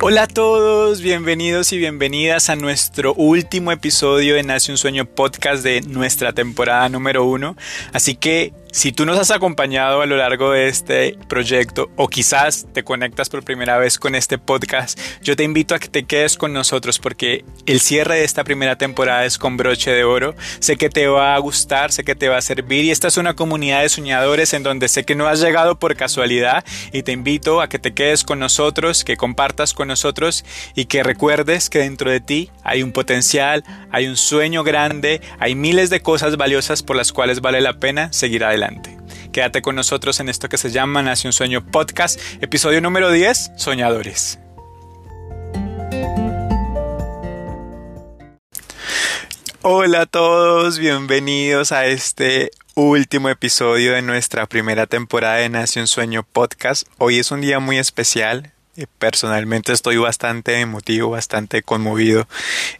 Hola a todos, bienvenidos y bienvenidas a nuestro último episodio de Nace un Sueño podcast de nuestra temporada número uno. Así que si tú nos has acompañado a lo largo de este proyecto o quizás te conectas por primera vez con este podcast, yo te invito a que te quedes con nosotros porque el cierre de esta primera temporada es con broche de oro. Sé que te va a gustar, sé que te va a servir y esta es una comunidad de soñadores en donde sé que no has llegado por casualidad y te invito a que te quedes con nosotros, que compartas con nosotros y que recuerdes que dentro de ti hay un potencial, hay un sueño grande, hay miles de cosas valiosas por las cuales vale la pena seguir adelante. Quédate con nosotros en esto que se llama Nación Sueño Podcast, episodio número 10, Soñadores. Hola a todos, bienvenidos a este último episodio de nuestra primera temporada de Nación Sueño Podcast. Hoy es un día muy especial, Personalmente estoy bastante emotivo, bastante conmovido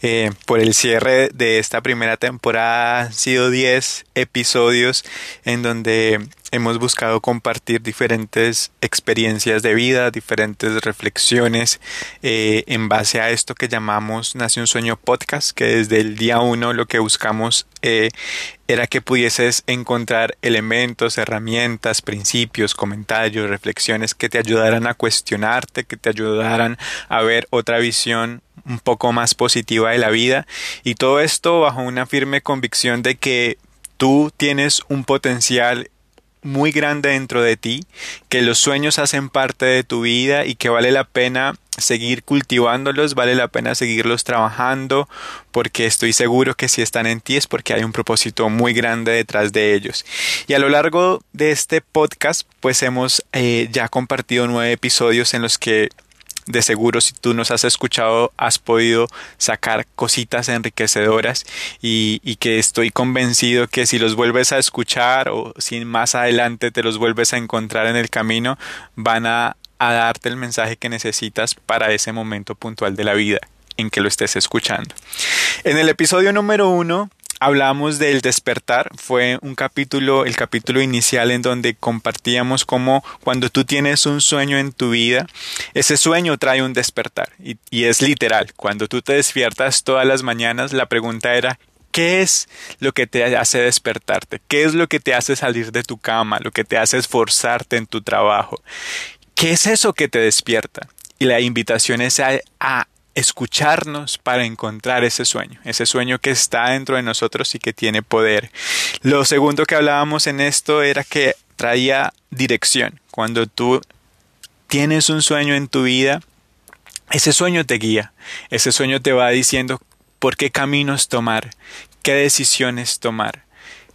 eh, por el cierre de esta primera temporada. Han sido 10 episodios en donde hemos buscado compartir diferentes experiencias de vida, diferentes reflexiones eh, en base a esto que llamamos Nación Sueño Podcast, que desde el día uno lo que buscamos eh, era que pudieses encontrar elementos, herramientas, principios, comentarios, reflexiones que te ayudaran a cuestionarte, que te ayudaran a ver otra visión un poco más positiva de la vida. Y todo esto bajo una firme convicción de que tú tienes un potencial muy grande dentro de ti, que los sueños hacen parte de tu vida y que vale la pena seguir cultivándolos, vale la pena seguirlos trabajando, porque estoy seguro que si están en ti es porque hay un propósito muy grande detrás de ellos. Y a lo largo de este podcast, pues hemos eh, ya compartido nueve episodios en los que de seguro si tú nos has escuchado has podido sacar cositas enriquecedoras y, que estoy convencido que si los vuelves a escuchar o si más adelante te los vuelves a encontrar en el camino van a, a darte el mensaje que necesitas para ese momento puntual de la vida en que lo estés escuchando. En el episodio número uno hablamos del despertar, fue un capítulo, el capítulo inicial en donde compartíamos cómo cuando tú tienes un sueño en tu vida, ese sueño trae un despertar y, y es literal, cuando tú te despiertas todas las mañanas, la pregunta era ¿Qué es lo que te hace despertarte? ¿Qué es lo que te hace salir de tu cama? Lo que te hace esforzarte en tu trabajo. ¿Qué es eso que te despierta? Y la invitación es a, escucharnos para encontrar ese sueño, ese sueño que está dentro de nosotros y que tiene poder. Lo segundo que hablábamos en esto era que traía dirección. Cuando tú tienes un sueño en tu vida, ese sueño te guía, ese sueño te va diciendo por qué caminos tomar, qué decisiones tomar,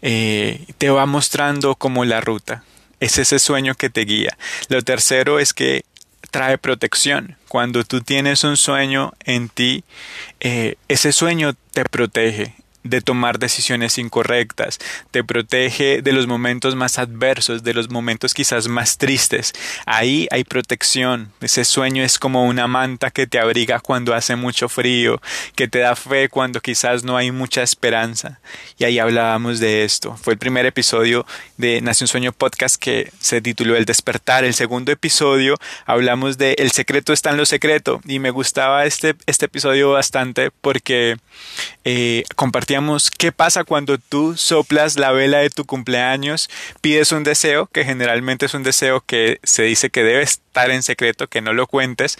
eh, te va mostrando como la ruta. Es ese sueño que te guía. Lo tercero es que trae protección. Cuando tú tienes un sueño en ti, eh, ese sueño te protege, de tomar decisiones incorrectas, te protege de los momentos más adversos, de los momentos quizás más tristes. Ahí hay protección. Ese sueño es como una manta que te abriga cuando hace mucho frío, que te da fe cuando quizás no hay mucha esperanza. Y ahí hablábamos de esto. Fue el primer episodio de Nación Sueño Podcast que se tituló El despertar. El segundo episodio hablamos de El secreto está en lo secreto y me gustaba este, este episodio bastante porque eh, qué pasa cuando tú soplas la vela de tu cumpleaños, pides un deseo, que generalmente es un deseo que se dice que debe estar en secreto, que no lo cuentes,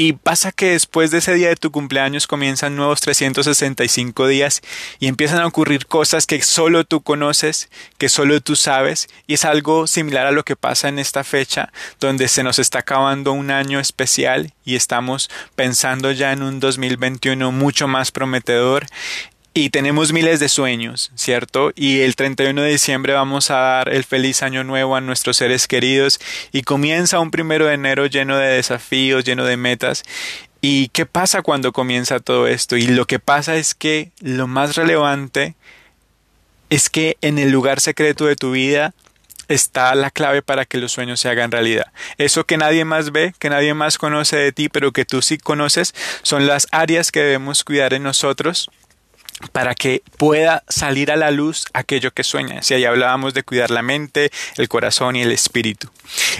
y pasa que después de ese día de tu cumpleaños comienzan nuevos 365 días y empiezan a ocurrir cosas que solo tú conoces, que solo tú sabes, y es algo similar a lo que pasa en esta fecha, donde se nos está acabando un año especial y estamos pensando ya en un 2021 mucho más prometedor y tenemos miles de sueños, ¿cierto? Y el 31 de diciembre vamos a dar el feliz año nuevo a nuestros seres queridos y comienza un primero de enero lleno de desafíos, lleno de metas. ¿Y qué pasa cuando comienza todo esto? Y lo que pasa es que lo más relevante es que en el lugar secreto de tu vida está la clave para que los sueños se hagan realidad. Eso que nadie más ve, que nadie más conoce de ti, pero que tú sí conoces, son las áreas que debemos cuidar en nosotros para que pueda salir a la luz aquello que sueña. Si ahí hablábamos de cuidar la mente, el corazón y el espíritu.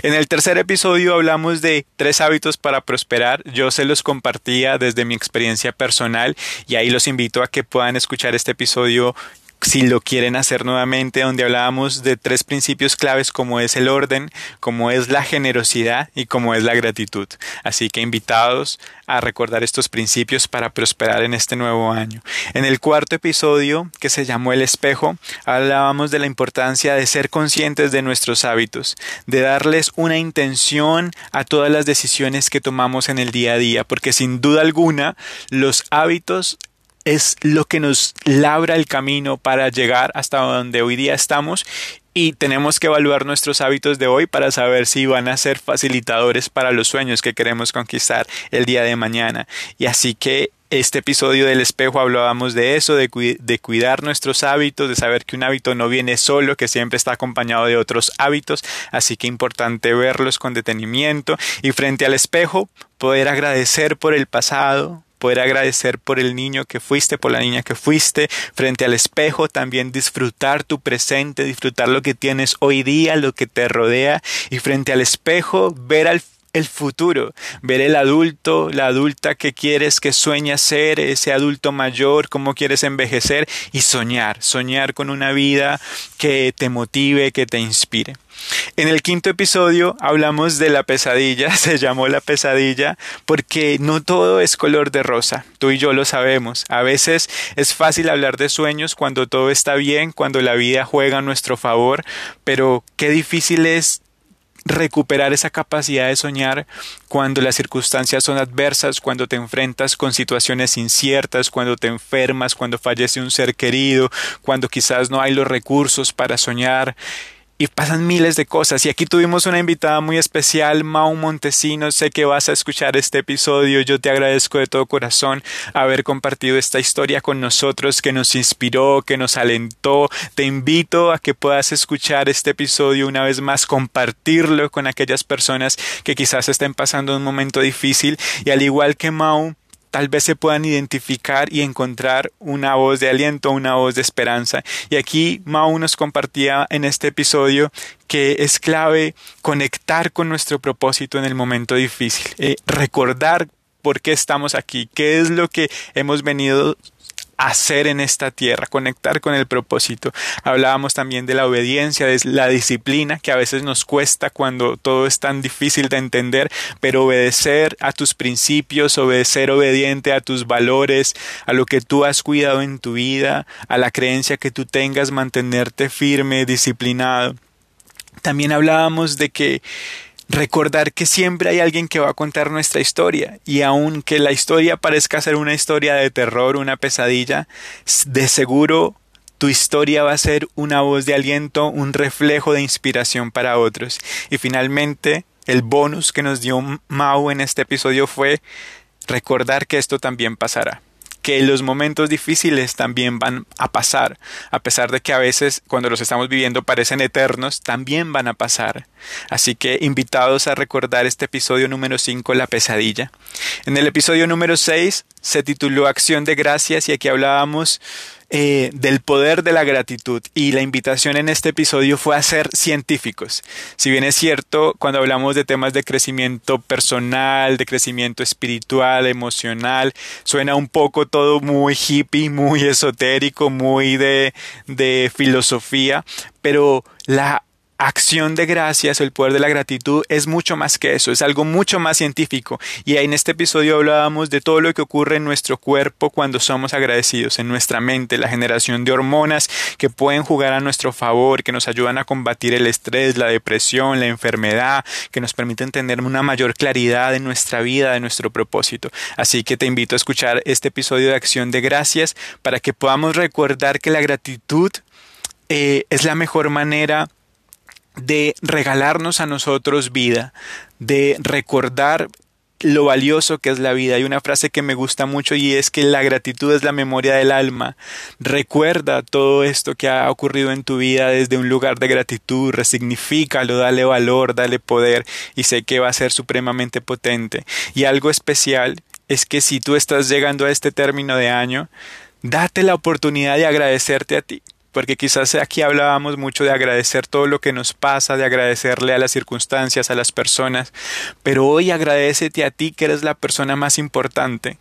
En el tercer episodio hablamos de tres hábitos para prosperar. Yo se los compartía desde mi experiencia personal y ahí los invito a que puedan escuchar este episodio si lo quieren hacer nuevamente, donde hablábamos de tres principios claves como es el orden, como es la generosidad y como es la gratitud. Así que invitados a recordar estos principios para prosperar en este nuevo año. En el cuarto episodio, que se llamó El espejo, hablábamos de la importancia de ser conscientes de nuestros hábitos, de darles una intención a todas las decisiones que tomamos en el día a día, porque sin duda alguna los hábitos es lo que nos labra el camino para llegar hasta donde hoy día estamos y tenemos que evaluar nuestros hábitos de hoy para saber si van a ser facilitadores para los sueños que queremos conquistar el día de mañana. Y así que este episodio del espejo hablábamos de eso, de, de, cuidar nuestros hábitos, de saber que un hábito no viene solo, que siempre está acompañado de otros hábitos, así que importante verlos con detenimiento y frente al espejo poder agradecer por el pasado, poder agradecer por el niño que fuiste, por la niña que fuiste, frente al espejo también disfrutar tu presente, disfrutar lo que tienes hoy día, lo que te rodea y frente al espejo ver al el futuro, ver el adulto, la adulta que quieres, que sueñas ser, ese adulto mayor, cómo quieres envejecer y soñar, soñar con una vida que te motive, que te inspire. En el quinto episodio hablamos de la pesadilla, se llamó la pesadilla porque no todo es color de rosa, tú y yo lo sabemos. A veces es fácil hablar de sueños cuando todo está bien, cuando la vida juega a nuestro favor, pero qué difícil es recuperar esa capacidad de soñar cuando las circunstancias son adversas, cuando te enfrentas con situaciones inciertas, cuando te enfermas, cuando fallece un ser querido, cuando quizás no hay los recursos para soñar y pasan miles de cosas. Y aquí tuvimos una invitada muy especial, Mau Montesino. Sé que vas a escuchar este episodio. Yo te agradezco de todo corazón haber compartido esta historia con nosotros, que nos inspiró, que nos alentó. Te invito a que puedas escuchar este episodio una vez más, compartirlo con aquellas personas que quizás estén pasando un momento difícil. Y al igual que Mau, tal vez se puedan identificar y encontrar una voz de aliento, una voz de esperanza. Y aquí Mau nos compartía en este episodio que es clave conectar con nuestro propósito en el momento difícil, eh, recordar por qué estamos aquí, qué es lo que hemos venido hacer en esta tierra, conectar con el propósito. Hablábamos también de la obediencia, de la disciplina que a veces nos cuesta cuando todo es tan difícil de entender, pero obedecer a tus principios, obedecer obediente a tus valores, a lo que tú has cuidado en tu vida, a la creencia que tú tengas, mantenerte firme, disciplinado. También hablábamos de que recordar que siempre hay alguien que va a contar nuestra historia y aunque la historia parezca ser una historia de terror, una pesadilla, de seguro tu historia va a ser una voz de aliento, un reflejo de inspiración para otros. Y finalmente, el bonus que nos dio Mau en este episodio fue recordar que esto también pasará que los momentos difíciles también van a pasar, a pesar de que a veces cuando los estamos viviendo parecen eternos, también van a pasar. Así que invitados a recordar este episodio número 5, La pesadilla. En el episodio número 6 se tituló Acción de Gracias y aquí hablábamos eh, del poder de la gratitud y la invitación en este episodio fue a ser científicos. Si bien es cierto, cuando hablamos de temas de crecimiento personal, de crecimiento espiritual, emocional, suena un poco todo muy hippie, muy esotérico, muy de, de filosofía, pero la acción de gracias, el poder de la gratitud es mucho más que eso, es algo mucho más científico. Y en este episodio hablábamos de todo lo que ocurre en nuestro cuerpo cuando somos agradecidos, en nuestra mente, la generación de hormonas que pueden jugar a nuestro favor, que nos ayudan a combatir el estrés, la depresión, la enfermedad, que nos permiten tener una mayor claridad en nuestra vida, de nuestro propósito. Así que te invito a escuchar este episodio de acción de gracias para que podamos recordar que la gratitud eh, es la mejor manera de regalarnos a nosotros vida, de recordar lo valioso que es la vida. Hay una frase que me gusta mucho y es que la gratitud es la memoria del alma. Recuerda todo esto que ha ocurrido en tu vida desde un lugar de gratitud, resignifícalo, dale valor, dale poder y sé que va a ser supremamente potente. Y algo especial es que si tú estás llegando a este término de año, date la oportunidad de agradecerte a ti porque quizás aquí hablábamos mucho de agradecer todo lo que nos pasa, de agradecerle a las circunstancias, a las personas, pero hoy agradecete a ti que eres la persona más importante,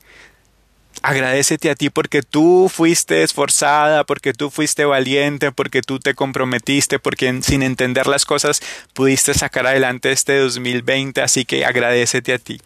Agradecete a ti porque tú fuiste esforzada, porque tú fuiste valiente, porque tú te comprometiste, porque sin entender las cosas pudiste sacar adelante este 2020, así que agradecete a ti.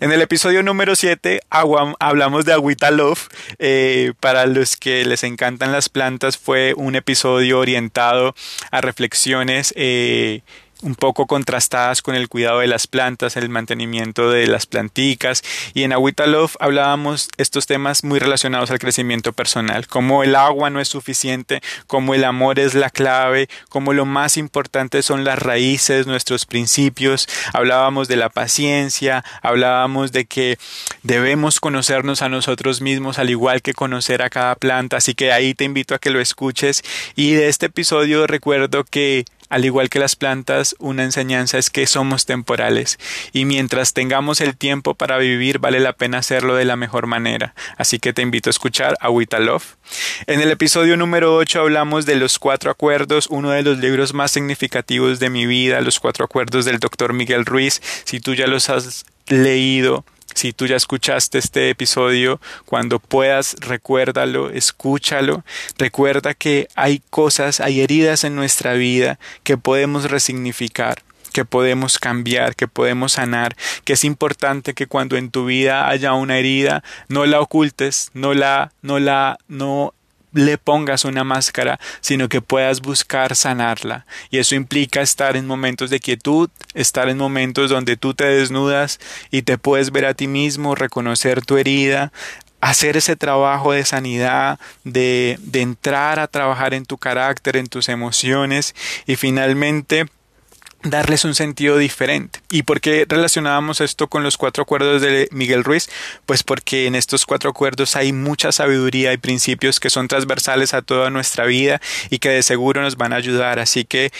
En el episodio número 7 hablamos de Agüita Love. Eh, para los que les encantan las plantas fue un episodio orientado a reflexiones eh, un poco contrastadas con el cuidado de las plantas, el mantenimiento de las planticas. Y en Agüita Love hablábamos estos temas muy relacionados al crecimiento personal, como el agua no es suficiente, como el amor es la clave, como lo más importante son las raíces, nuestros principios, hablábamos de la paciencia, hablábamos de que debemos conocernos a nosotros mismos al igual que conocer a cada planta, así que ahí te invito a que lo escuches. Y de este episodio recuerdo que al igual que las plantas, una enseñanza es que somos temporales y mientras tengamos el tiempo para vivir vale la pena hacerlo de la mejor manera. Así que te invito a escuchar a Love. En el episodio número 8 hablamos de los cuatro acuerdos, uno de los libros más significativos de mi vida, los cuatro acuerdos del doctor Miguel Ruiz. Si tú ya los has leído, si tú ya escuchaste este episodio, cuando puedas, recuérdalo, escúchalo. Recuerda que hay cosas, hay heridas en nuestra vida que podemos resignificar que podemos cambiar, que podemos sanar, que es importante que cuando en tu vida haya una herida, no la ocultes, no la, no la, no le pongas una máscara, sino que puedas buscar sanarla. Y eso implica estar en momentos de quietud, estar en momentos donde tú te desnudas y te puedes ver a ti mismo, reconocer tu herida, hacer ese trabajo de sanidad, de, de entrar a trabajar en tu carácter, en tus emociones y finalmente darles un sentido diferente. ¿Y por qué relacionábamos esto con los cuatro acuerdos de Miguel Ruiz? Pues porque en estos cuatro acuerdos hay mucha sabiduría y principios que son transversales a toda nuestra vida y que de seguro nos van a ayudar. Así que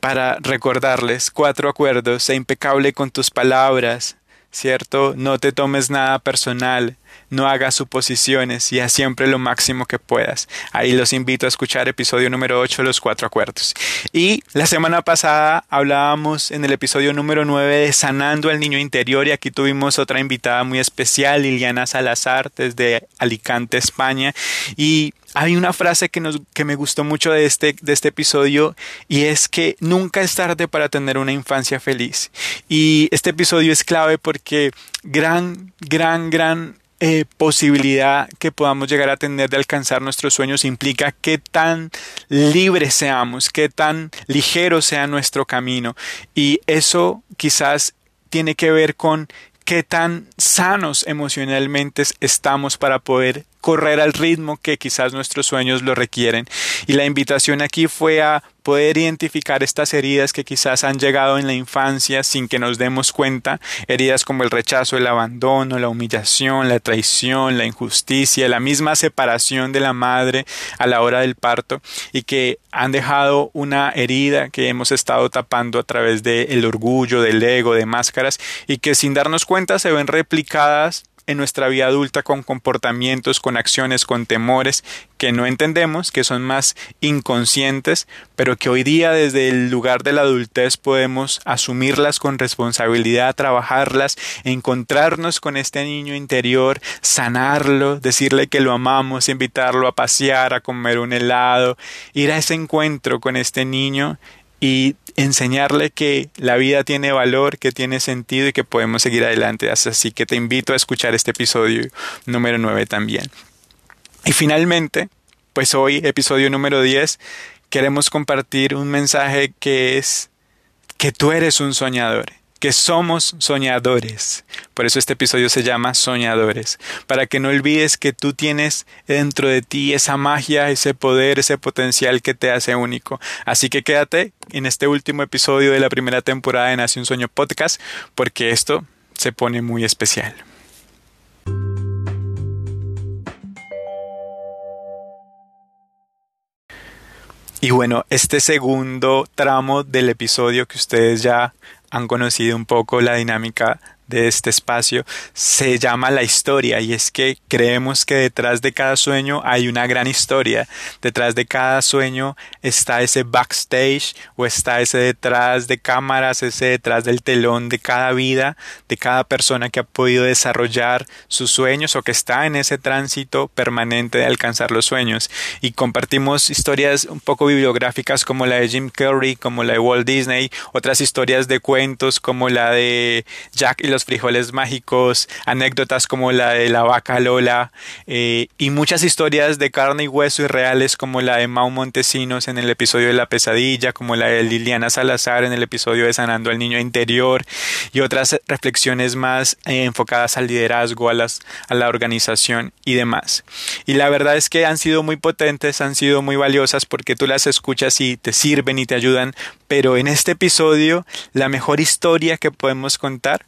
para recordarles cuatro acuerdos, sé impecable con tus palabras, ¿cierto? No te tomes nada personal, no hagas suposiciones y haz siempre lo máximo que puedas. Ahí los invito a escuchar episodio número 8, los cuatro acuerdos. Y la semana pasada hablábamos en el episodio número 9 de sanando al niño interior y aquí tuvimos otra invitada muy especial, Liliana Salazar, desde Alicante, España. Y hay una frase que, nos, que me gustó mucho de este, de este episodio y es que nunca es tarde para tener una infancia feliz. Y este episodio es clave porque gran, gran, gran eh, posibilidad que podamos llegar a tener de alcanzar nuestros sueños implica qué tan libres seamos, qué tan ligero sea nuestro camino. Y eso quizás tiene que ver con qué tan sanos emocionalmente estamos para poder correr al ritmo que quizás nuestros sueños lo requieren. Y la invitación aquí fue a poder identificar estas heridas que quizás han llegado en la infancia sin que nos demos cuenta, heridas como el rechazo, el abandono, la humillación, la traición, la injusticia, la misma separación de la madre a la hora del parto y que han dejado una herida que hemos estado tapando a través del orgullo, del ego, de máscaras y que sin darnos cuenta se ven replicadas en nuestra vida adulta con comportamientos, con acciones, con temores que no entendemos, que son más inconscientes, pero que hoy día desde el lugar de la adultez podemos asumirlas con responsabilidad, trabajarlas, encontrarnos con este niño interior, sanarlo, decirle que lo amamos, invitarlo a pasear, a comer un helado, ir a ese encuentro con este niño y enseñarle que la vida tiene valor, que tiene sentido y que podemos seguir adelante. Así que te invito a escuchar este episodio número 9 también. Y finalmente, pues hoy, episodio número 10, queremos compartir un mensaje que es que tú eres un soñador que somos soñadores. Por eso este episodio se llama Soñadores, para que no olvides que tú tienes dentro de ti esa magia, ese poder, ese potencial que te hace único. Así que quédate en este último episodio de la primera temporada de Nace un Sueño Podcast, porque esto se pone muy especial. Y bueno, este segundo tramo del episodio que ustedes ya han conocido un poco la dinámica de este espacio se llama la historia y es que creemos que detrás de cada sueño hay una gran historia. Detrás de cada sueño está ese backstage o está ese detrás de cámaras, ese detrás del telón de cada vida, de cada persona que ha podido desarrollar sus sueños o que está en ese tránsito permanente de alcanzar los sueños. Y compartimos historias un poco bibliográficas como la de Jim Carrey, como la de Walt Disney, otras historias de cuentos como la de Jack y los frijoles mágicos, anécdotas como la de la vaca Lola eh, y muchas historias de carne y hueso y reales como la de Mau Montesinos en el episodio de La pesadilla, como la de Liliana Salazar en el episodio de Sanando al Niño Interior y otras reflexiones más eh, enfocadas al liderazgo, a, las, a la organización y demás. Y la verdad es que han sido muy potentes, han sido muy valiosas porque tú las escuchas y te sirven y te ayudan, pero en este episodio la mejor historia que podemos contar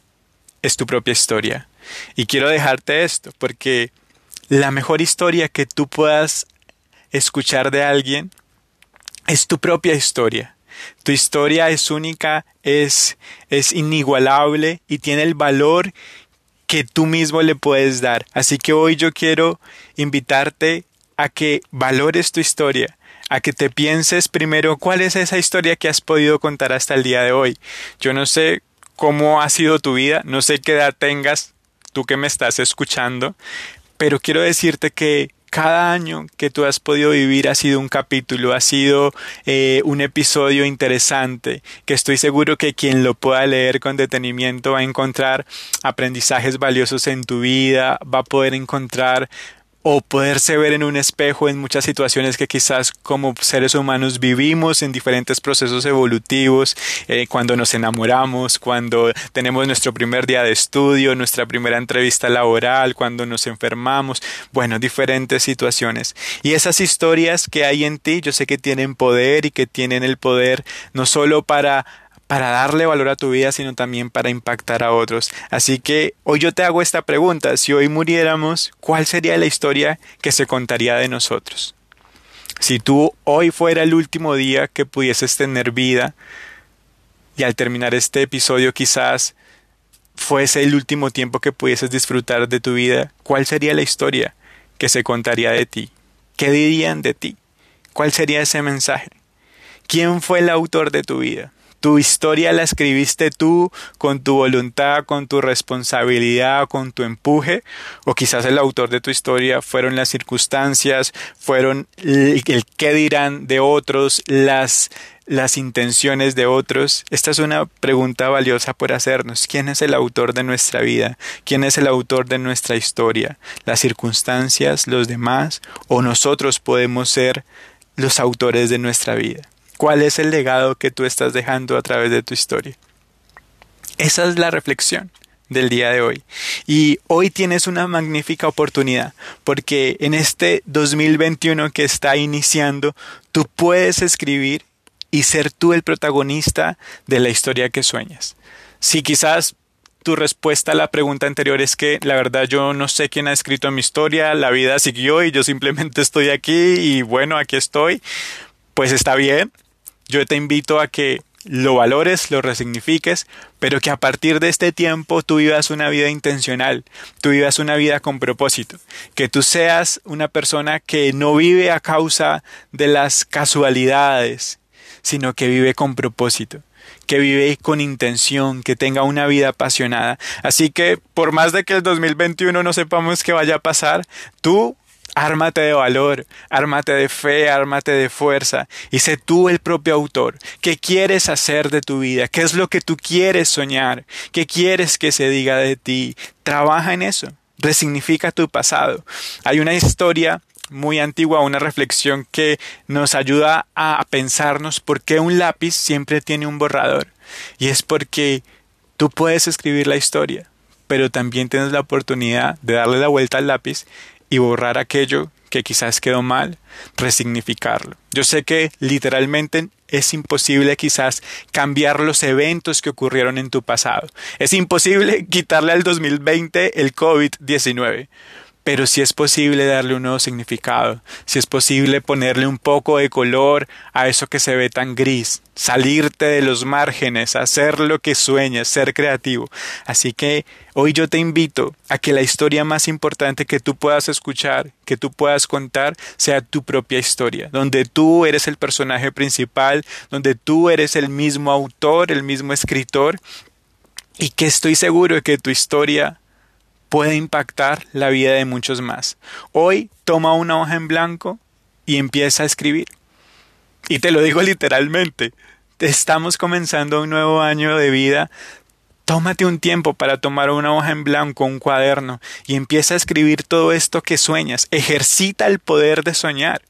es tu propia historia. Y quiero dejarte esto, porque la mejor historia que tú puedas escuchar de alguien es tu propia historia. Tu historia es única, es, es inigualable y tiene el valor que tú mismo le puedes dar. Así que hoy yo quiero invitarte a que valores tu historia, a que te pienses primero cuál es esa historia que has podido contar hasta el día de hoy. Yo no sé cómo ha sido tu vida, no sé qué edad tengas, tú que me estás escuchando, pero quiero decirte que cada año que tú has podido vivir ha sido un capítulo, ha sido eh, un episodio interesante, que estoy seguro que quien lo pueda leer con detenimiento va a encontrar aprendizajes valiosos en tu vida, va a poder encontrar o poderse ver en un espejo en muchas situaciones que quizás como seres humanos vivimos en diferentes procesos evolutivos, eh, cuando nos enamoramos, cuando tenemos nuestro primer día de estudio, nuestra primera entrevista laboral, cuando nos enfermamos, bueno, diferentes situaciones. Y esas historias que hay en ti, yo sé que tienen poder y que tienen el poder no solo para para darle valor a tu vida, sino también para impactar a otros. Así que hoy yo te hago esta pregunta, si hoy muriéramos, ¿cuál sería la historia que se contaría de nosotros? Si tú hoy fuera el último día que pudieses tener vida y al terminar este episodio quizás fuese el último tiempo que pudieses disfrutar de tu vida, ¿cuál sería la historia que se contaría de ti? ¿Qué dirían de ti? ¿Cuál sería ese mensaje? ¿Quién fue el autor de tu vida? Tu historia la escribiste tú con tu voluntad, con tu responsabilidad, con tu empuje, o quizás el autor de tu historia fueron las circunstancias, fueron el, qué dirán de otros, las las intenciones de otros? Esta es una pregunta valiosa por hacernos. ¿Quién es el autor de nuestra vida? ¿Quién es el autor de nuestra historia? ¿Las circunstancias, los demás o nosotros podemos ser los autores de nuestra vida? ¿Cuál es el legado que tú estás dejando a través de tu historia? Esa es la reflexión del día de hoy. Y hoy tienes una magnífica oportunidad, porque en este 2021 que está iniciando, tú puedes escribir y ser tú el protagonista de la historia que sueñas. Si quizás tu respuesta a la pregunta anterior es que la verdad yo no sé quién ha escrito mi historia, la vida siguió y yo simplemente estoy aquí y bueno, aquí estoy, pues está bien, yo te invito a que lo valores, lo resignifiques, pero que a partir de este tiempo tú vivas una vida intencional, tú vivas una vida con propósito, que tú seas una persona que no vive a causa de las casualidades, sino que vive con propósito que vive con intención, que tenga una vida apasionada. Así que por más de que el 2021 no sepamos qué vaya a pasar, tú Ármate de valor, ármate de fe, ármate de fuerza y sé tú el propio autor. ¿Qué quieres hacer de tu vida? ¿Qué es lo que tú quieres soñar? ¿Qué quieres que se diga de ti? Trabaja en eso. Resignifica tu pasado. Hay una historia muy antigua, una reflexión que nos ayuda a pensarnos por qué un lápiz siempre tiene un borrador. Y es porque tú puedes escribir la historia, pero también tienes la oportunidad de darle la vuelta al lápiz y borrar aquello que quizás quedó mal, resignificarlo. Yo sé que literalmente es imposible quizás cambiar los eventos que ocurrieron en tu pasado. Es imposible quitarle al 2020 el COVID-19 pero si es posible darle un nuevo significado, si es posible ponerle un poco de color a eso que se ve tan gris, salirte de los márgenes, hacer lo que sueñas, ser creativo. Así que hoy yo te invito a que la historia más importante que tú puedas escuchar, que tú puedas contar, sea tu propia historia, donde tú eres el personaje principal, donde tú eres el mismo autor, el mismo escritor, y que estoy seguro de que tu historia puede impactar la vida de muchos más. Hoy toma una hoja en blanco y empieza a escribir. Y te lo digo literalmente, estamos comenzando un nuevo año de vida. Tómate un tiempo para tomar una hoja en blanco, un cuaderno, y empieza a escribir todo esto que sueñas. Ejercita el poder de soñar.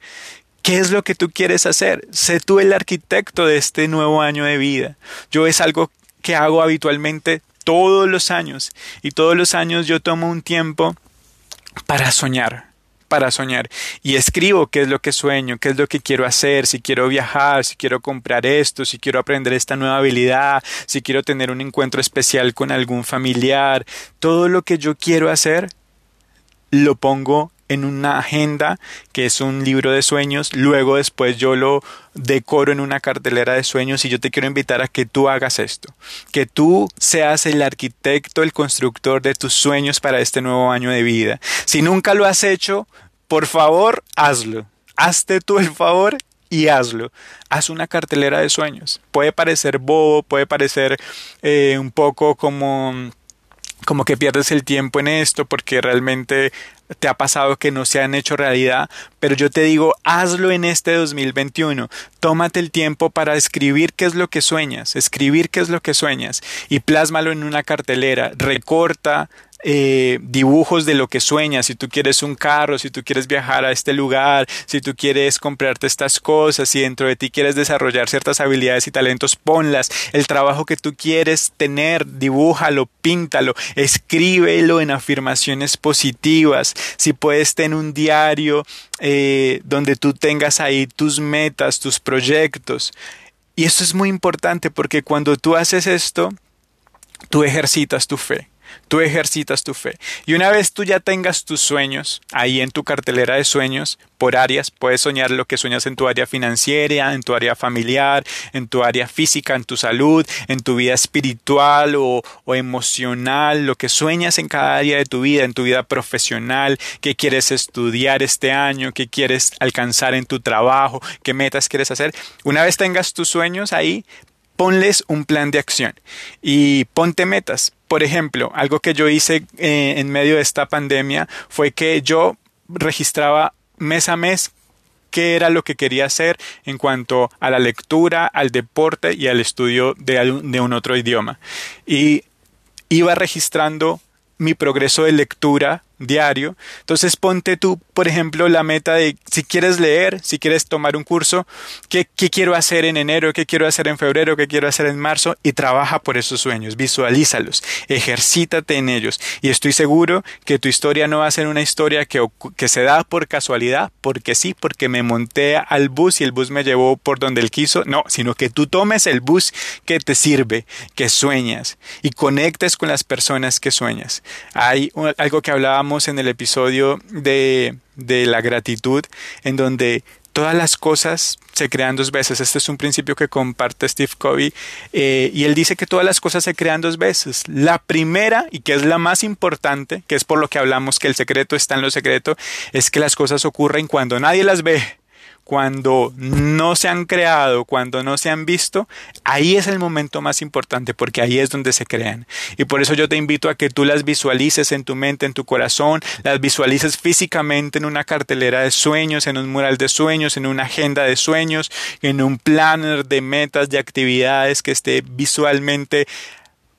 ¿Qué es lo que tú quieres hacer? Sé tú el arquitecto de este nuevo año de vida. Yo es algo que hago habitualmente todos los años. Y todos los años yo tomo un tiempo para soñar, para soñar. Y escribo qué es lo que sueño, qué es lo que quiero hacer, si quiero viajar, si quiero comprar esto, si quiero aprender esta nueva habilidad, si quiero tener un encuentro especial con algún familiar, todo lo que yo quiero hacer lo pongo en una agenda que es un libro de sueños, luego después yo lo decoro en una cartelera de sueños y yo te quiero invitar a que tú hagas esto, que tú seas el arquitecto, el constructor de tus sueños para este nuevo año de vida. Si nunca lo has hecho, por favor, hazlo. Hazte tú el favor y hazlo. Haz una cartelera de sueños. Puede parecer bobo, puede parecer eh, un poco como como que pierdes el tiempo en esto porque realmente te ha pasado que no se han hecho realidad, pero yo te digo, hazlo en este 2021. Tómate el tiempo para escribir qué es lo que sueñas, escribir qué es lo que sueñas y plásmalo en una cartelera. Recorta, eh, dibujos de lo que sueñas, si tú quieres un carro, si tú quieres viajar a este lugar, si tú quieres comprarte estas cosas, si dentro de ti quieres desarrollar ciertas habilidades y talentos, ponlas. El trabajo que tú quieres tener, dibújalo, píntalo, escríbelo en afirmaciones positivas. Si puedes tener un diario eh, donde tú tengas ahí tus metas, tus proyectos. Y esto es muy importante porque cuando tú haces esto, tú ejercitas tu fe tú ejercitas tu fe. Y una vez tú ya tengas tus sueños ahí en tu cartelera de sueños por áreas, puedes soñar lo que sueñas en tu área financiera, en tu área familiar, en tu área física, en tu salud, en tu vida espiritual o, emocional, lo que sueñas en cada área de tu vida, en tu vida profesional, qué quieres estudiar este año, qué quieres alcanzar en tu trabajo, qué metas quieres hacer. Una vez tengas tus sueños ahí, ponles un plan de acción y ponte metas. Por ejemplo, algo que yo hice eh, en medio de esta pandemia fue que yo registraba mes a mes qué era lo que quería hacer en cuanto a la lectura, al deporte y al estudio de, de un otro idioma. Y iba registrando mi progreso de lectura diario. Entonces ponte tú, por ejemplo, la meta de si quieres leer, si quieres tomar un curso, ¿qué, quiero hacer en enero, qué quiero hacer en febrero, qué quiero hacer en marzo y trabaja por esos sueños, visualízalos, ejercítate en ellos y estoy seguro que tu historia no va a ser una historia que, que se da por casualidad, porque sí, porque me monté al bus y el bus me llevó por donde él quiso, no, sino que tú tomes el bus que te sirve, que sueñas y conectes con las personas que sueñas. Hay algo que hablábamos en el episodio de, de la gratitud, en donde todas las cosas se crean dos veces. Este es un principio que comparte Steve Covey eh, y él dice que todas las cosas se crean dos veces. La primera, y que es la más importante, que es por lo que hablamos que el secreto está en lo secreto, es que las cosas ocurren cuando nadie las ve cuando no se han creado, cuando no se han visto, ahí es el momento más importante porque ahí es donde se crean. Y por eso yo te invito a que tú las visualices en tu mente, en tu corazón, las visualices físicamente en una cartelera de sueños, en un mural de sueños, en una agenda de sueños, en un planner de metas, de actividades que esté visualmente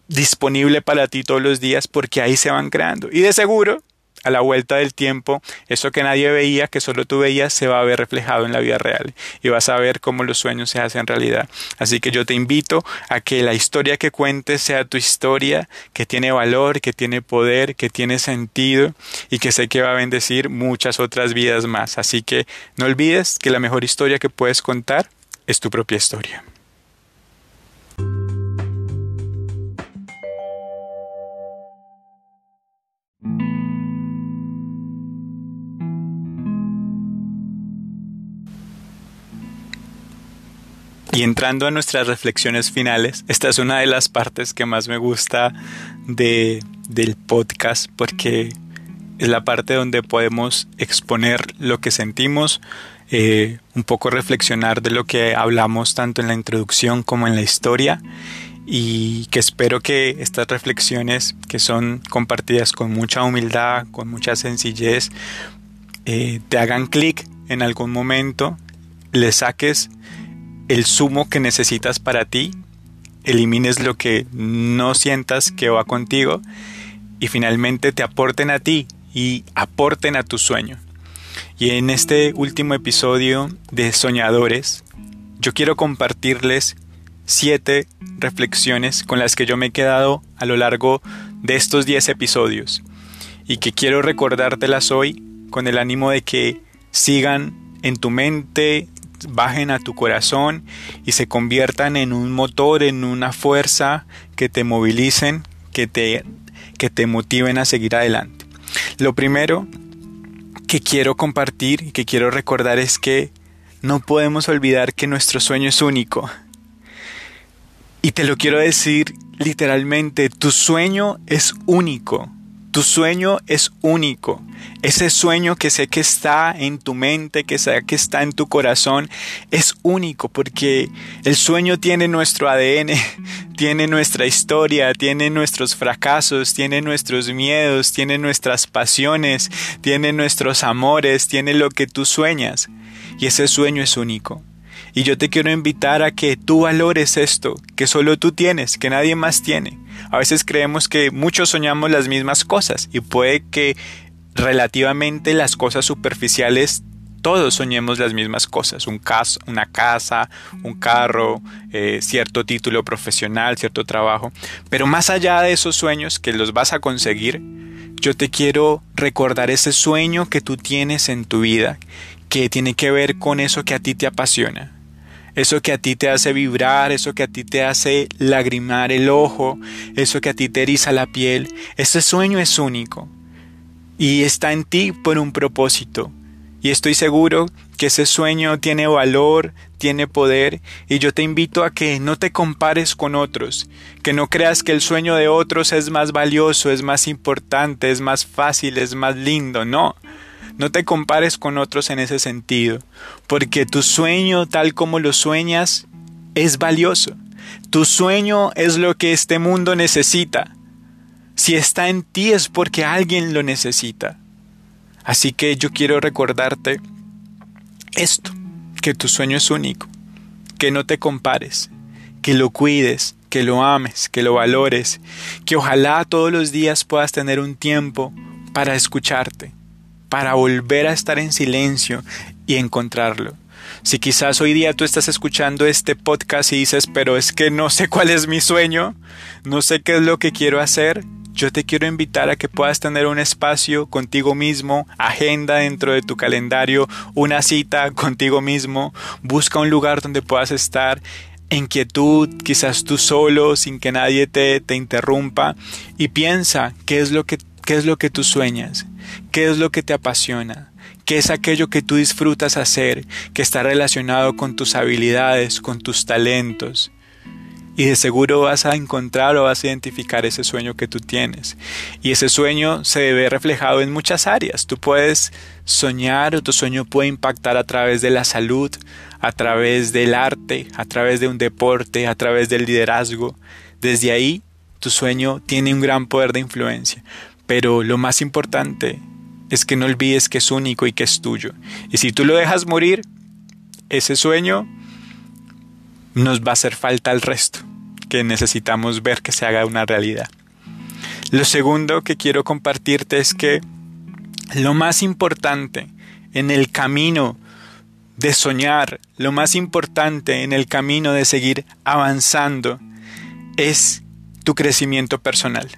disponible para ti todos los días porque ahí se van creando. Y de seguro a la vuelta del tiempo, eso que nadie veía, que solo tú veías, se va a ver reflejado en la vida real y vas a ver cómo los sueños se hacen realidad. Así que yo te invito a que la historia que cuentes sea tu historia, que tiene valor, que tiene poder, que tiene sentido y que sé que va a bendecir muchas otras vidas más. Así que no olvides que la mejor historia que puedes contar es tu propia historia. Y entrando a nuestras reflexiones finales, esta es una de las partes que más me gusta de, del podcast porque es la parte donde podemos exponer lo que sentimos, eh, un poco reflexionar de lo que hablamos tanto en la introducción como en la historia. Y que espero que estas reflexiones que son compartidas con mucha humildad, con mucha sencillez, eh, te hagan clic en algún momento, le saques el sumo que necesitas para ti, elimines lo que no sientas que va contigo y finalmente te aporten a ti y aporten a tu sueño. Y en este último episodio de Soñadores, yo quiero compartirles siete reflexiones con las que yo me he quedado a lo largo de estos diez episodios y que quiero recordártelas hoy con el ánimo de que sigan en tu mente, bajen a tu corazón y se conviertan en un motor, en una fuerza que te movilicen, que te, que te motiven a seguir adelante. Lo primero que quiero compartir y que quiero recordar es que no podemos olvidar que nuestro sueño es único. Y te lo quiero decir literalmente, tu sueño es único. Tu sueño es único. Ese sueño que sé que está en tu mente, que sé que está en tu corazón, es único porque el sueño tiene nuestro ADN, tiene nuestra historia, tiene nuestros fracasos, tiene nuestros miedos, tiene nuestras pasiones, tiene nuestros amores, tiene lo que tú sueñas. Y ese sueño es único. Y yo te quiero invitar a que tú valores esto, que solo tú tienes, que nadie más tiene. A veces creemos que muchos soñamos las mismas cosas y puede que relativamente las cosas superficiales todos soñemos las mismas cosas, un una casa, un carro, eh, cierto título profesional, cierto trabajo. Pero más allá de esos sueños que los vas a conseguir, yo te quiero recordar ese sueño que tú tienes en tu vida, que tiene que ver con eso que a ti te apasiona eso que a ti te hace vibrar, eso que a ti te hace lagrimar el ojo, eso que a ti te eriza la piel, ese sueño es único y está en ti por un propósito. Y estoy seguro que ese sueño tiene valor, tiene poder, y yo te invito a que no te compares con otros, que no creas que el sueño de otros es más valioso, es más importante, es más fácil, es más lindo, no. No te compares con otros en ese sentido, porque tu sueño tal como lo sueñas es valioso. Tu sueño es lo que este mundo necesita. Si está en ti es porque alguien lo necesita. Así que yo quiero recordarte esto, que tu sueño es único, que no te compares, que lo cuides, que lo ames, que lo valores, que ojalá todos los días puedas tener un tiempo para escucharte, para volver a estar en silencio y encontrarlo. Si quizás hoy día tú estás escuchando este podcast y dices, pero es que no sé cuál es mi sueño, no sé qué es lo que quiero hacer, yo te quiero invitar a que puedas tener un espacio contigo mismo, agenda dentro de tu calendario, una cita contigo mismo, busca un lugar donde puedas estar en quietud, quizás tú solo, sin que nadie te, te interrumpa, y piensa qué es lo que qué es lo que tú sueñas, qué es lo que te apasiona, qué es aquello que tú disfrutas hacer, que está relacionado con tus habilidades, con tus talentos. Y de seguro vas a encontrar o vas a identificar ese sueño que tú tienes. Y ese sueño se ve reflejado en muchas áreas. Tú puedes soñar o tu sueño puede impactar a través de la salud, a través del arte, a través de un deporte, a través del liderazgo. Desde ahí, tu sueño tiene un gran poder de influencia. Pero lo más importante es que no olvides que es único y que es tuyo. Y si tú lo dejas morir, ese sueño nos va a hacer falta al resto, que necesitamos ver que se haga una realidad. Lo segundo que quiero compartirte es que lo más importante en el camino de soñar, lo más importante en el camino de seguir avanzando, es tu crecimiento personal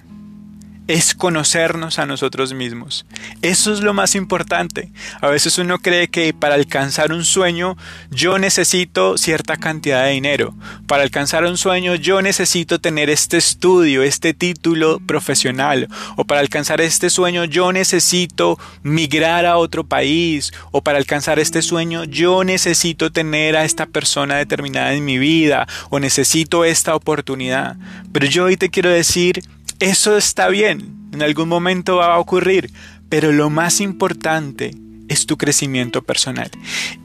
es conocernos a nosotros mismos. Eso es lo más importante. A veces uno cree que para alcanzar un sueño yo necesito cierta cantidad de dinero. Para alcanzar un sueño yo necesito tener este estudio, este título profesional. O para alcanzar este sueño yo necesito migrar a otro país. O para alcanzar este sueño yo necesito tener a esta persona determinada en mi vida. O necesito esta oportunidad. Pero yo hoy te quiero decir eso está bien, en algún momento va a ocurrir, pero lo más importante es tu crecimiento personal.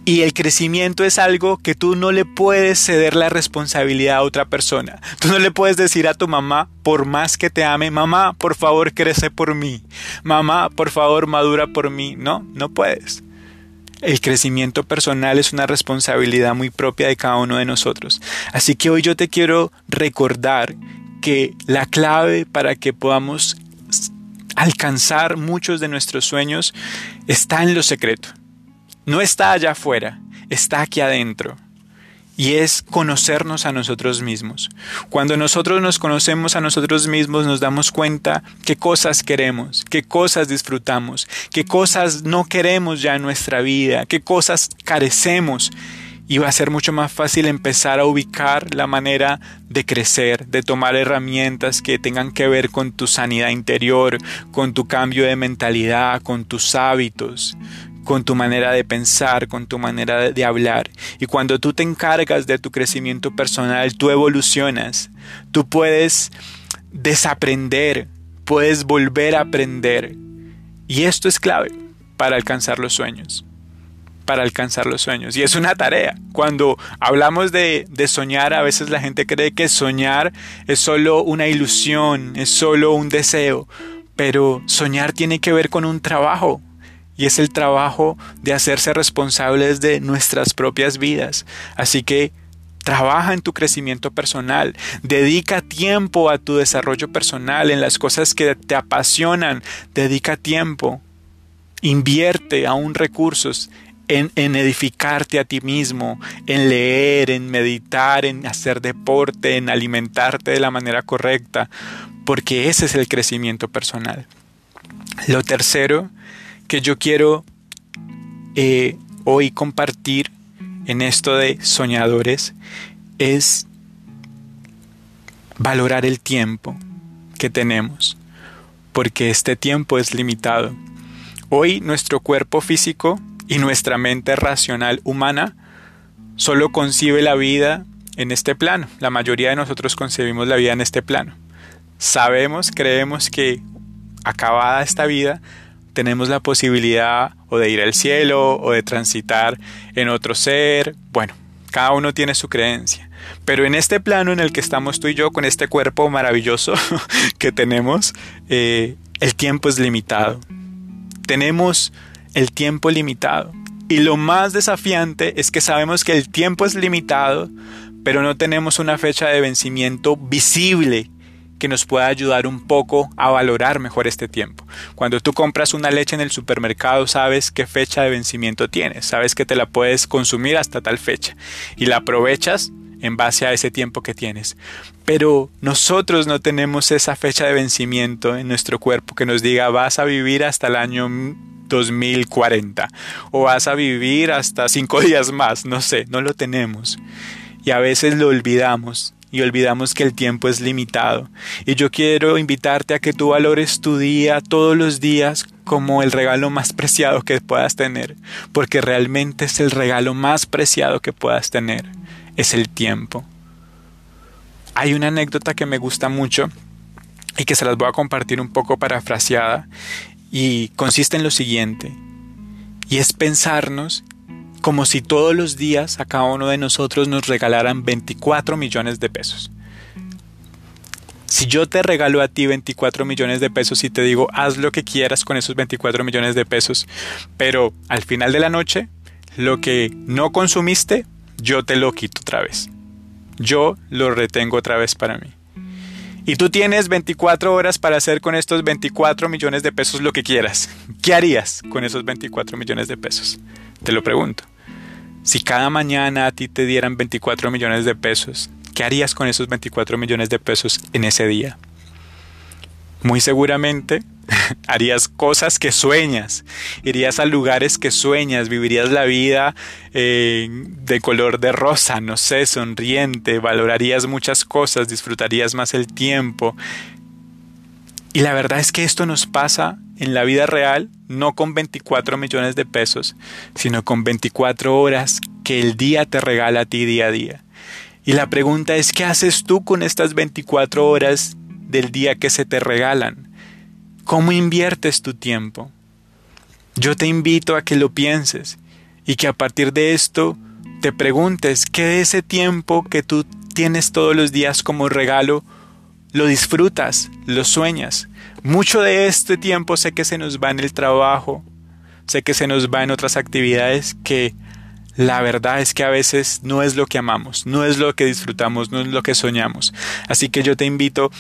Y el crecimiento es algo que tú no le puedes ceder la responsabilidad a otra persona. Tú no le puedes decir a tu mamá, por más que te ame, mamá, por favor, crece por mí. Mamá, por favor, madura por mí. No, no puedes. El crecimiento personal es una responsabilidad muy propia de cada uno de nosotros. Así que hoy yo te quiero recordar que la clave para que podamos alcanzar muchos de nuestros sueños está en lo secreto. No está allá afuera, está aquí adentro. Y es conocernos a nosotros mismos. Cuando nosotros nos conocemos a nosotros mismos nos damos cuenta qué cosas queremos, qué cosas disfrutamos, qué cosas no queremos ya en nuestra vida, qué cosas carecemos y va a ser mucho más fácil empezar a ubicar la manera de crecer, de tomar herramientas que tengan que ver con tu sanidad interior, con tu cambio de mentalidad, con tus hábitos, con tu manera de pensar, con tu manera de hablar. Y cuando tú te encargas de tu crecimiento personal, tú evolucionas, tú puedes desaprender, puedes volver a aprender. Y esto es clave para alcanzar los sueños para alcanzar los sueños. Y es una tarea. Cuando hablamos de, soñar, a veces la gente cree que soñar es solo una ilusión, es solo un deseo. Pero soñar tiene que ver con un trabajo. Y es el trabajo de hacerse responsables de nuestras propias vidas. Así que Trabaja en tu crecimiento personal, dedica tiempo a tu desarrollo personal, en las cosas que te apasionan, dedica tiempo, invierte aún recursos en, edificarte a ti mismo, en leer, en meditar, en hacer deporte, en alimentarte de la manera correcta, porque ese es el crecimiento personal. Lo tercero que yo quiero eh, hoy compartir en esto de soñadores es valorar el tiempo que tenemos, porque este tiempo es limitado. Hoy nuestro cuerpo físico y nuestra mente racional humana solo concibe la vida en este plano. La mayoría de nosotros concebimos la vida en este plano. Sabemos, creemos que acabada esta vida, tenemos la posibilidad o de ir al cielo o de transitar en otro ser. Bueno, cada uno tiene su creencia. Pero en este plano en el que estamos tú y yo, con este cuerpo maravilloso que tenemos, eh, el tiempo es limitado. Tenemos el tiempo limitado. Y lo más desafiante es que sabemos que el tiempo es limitado, pero no tenemos una fecha de vencimiento visible que nos pueda ayudar un poco a valorar mejor este tiempo. Cuando tú compras una leche en el supermercado, sabes qué fecha de vencimiento tienes, sabes que te la puedes consumir hasta tal fecha y la aprovechas en base a ese tiempo que tienes. Pero nosotros no tenemos esa fecha de vencimiento en nuestro cuerpo que nos diga vas a vivir hasta el año 2040 o vas a vivir hasta cinco días más, no sé, no lo tenemos. Y a veces lo olvidamos y olvidamos que el tiempo es limitado. Y yo quiero invitarte a que tú valores tu día todos los días como el regalo más preciado que puedas tener, porque realmente es el regalo más preciado que puedas tener, es el tiempo. Hay una anécdota que me gusta mucho y que se las voy a compartir un poco parafraseada y consiste en lo siguiente, y es pensarnos como si todos los días a cada uno de nosotros nos regalaran 24 millones de pesos. Si yo te regalo a ti 24 millones de pesos y te digo haz lo que quieras con esos 24 millones de pesos, pero al final de la noche, lo que no consumiste, yo te lo quito otra vez. Yo lo retengo otra vez para mí. Y tú tienes 24 horas para hacer con estos 24 millones de pesos lo que quieras. ¿Qué harías con esos 24 millones de pesos? Te lo pregunto. Si cada mañana a ti te dieran 24 millones de pesos, ¿qué harías con esos 24 millones de pesos en ese día? Muy seguramente harías cosas que sueñas, irías a lugares que sueñas, vivirías la vida eh, de color de rosa, no sé, sonriente, valorarías muchas cosas, disfrutarías más el tiempo. Y la verdad es que esto nos pasa en la vida real, no con 24 millones de pesos, sino con 24 horas que el día te regala a ti día a día. Y la pregunta es, ¿qué haces tú con estas 24 horas del día que se te regalan? ¿Cómo inviertes tu tiempo? Yo te invito a que lo pienses y que a partir de esto te preguntes qué de ese tiempo que tú tienes todos los días como regalo, lo disfrutas, lo sueñas. Mucho de este tiempo sé que se nos va en el trabajo, sé que se nos va en otras actividades que la verdad es que a veces no es lo que amamos, no es lo que disfrutamos, no es lo que soñamos. Así que yo te invito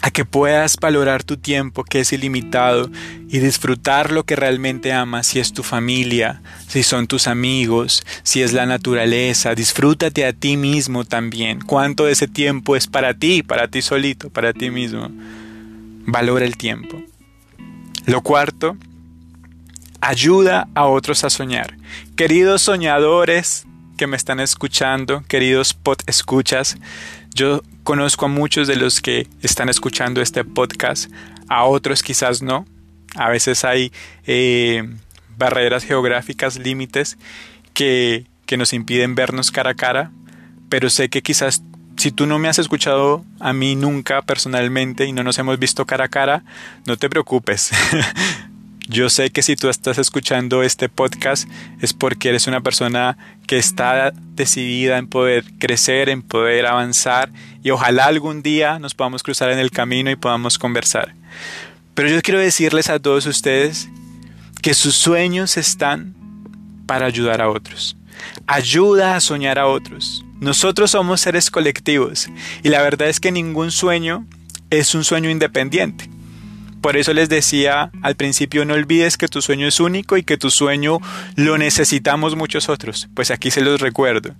a que puedas valorar tu tiempo que es ilimitado y disfrutar lo que realmente amas, si es tu familia, si son tus amigos, si es la naturaleza, disfrútate a ti mismo también. ¿Cuánto de ese tiempo es para ti, para ti solito, para ti mismo? Valora el tiempo. Lo cuarto, ayuda a otros a soñar. Queridos soñadores que me están escuchando, queridos pot escuchas, yo conozco a muchos de los que están escuchando este podcast, a otros quizás no. A veces hay eh, barreras geográficas, límites que, que nos impiden vernos cara a cara, pero sé que quizás si tú no me has escuchado a mí nunca personalmente y no nos hemos visto cara a cara, no te preocupes. Yo sé que si tú estás escuchando este podcast es porque eres una persona que está decidida en poder crecer, en poder avanzar y ojalá algún día nos podamos cruzar en el camino y podamos conversar. Pero yo quiero decirles a todos ustedes que sus sueños están para ayudar a otros. Ayuda a soñar a otros. Nosotros somos seres colectivos y la verdad es que ningún sueño es un sueño independiente. Por eso les decía al principio, no olvides que tu sueño es único y que tu sueño lo necesitamos muchos otros. Pues aquí se los recuerdo.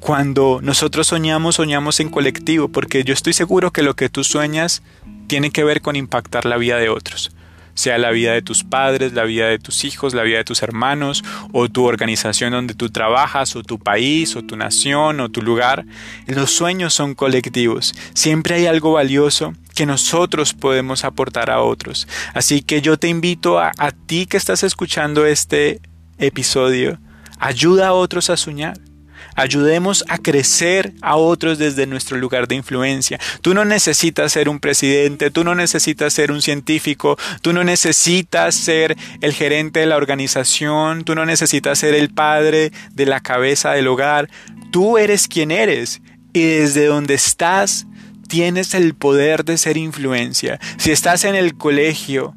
Cuando nosotros soñamos, soñamos en colectivo, porque yo estoy seguro que lo que tú sueñas tiene que ver con impactar la vida de otros sea la vida de tus padres, la vida de tus hijos, la vida de tus hermanos, o tu organización donde tú trabajas, o tu país, o tu nación, o tu lugar. Los sueños son colectivos. Siempre hay algo valioso que nosotros podemos aportar a otros. Así que yo te invito a, a ti que estás escuchando este episodio, ayuda a otros a soñar. Ayudemos a crecer a otros desde nuestro lugar de influencia. Tú no necesitas ser un presidente, tú no necesitas ser un científico, tú no necesitas ser el gerente de la organización, tú no necesitas ser el padre de la cabeza del hogar. Tú eres quien eres y desde donde estás tienes el poder de ser influencia. Si estás en el colegio,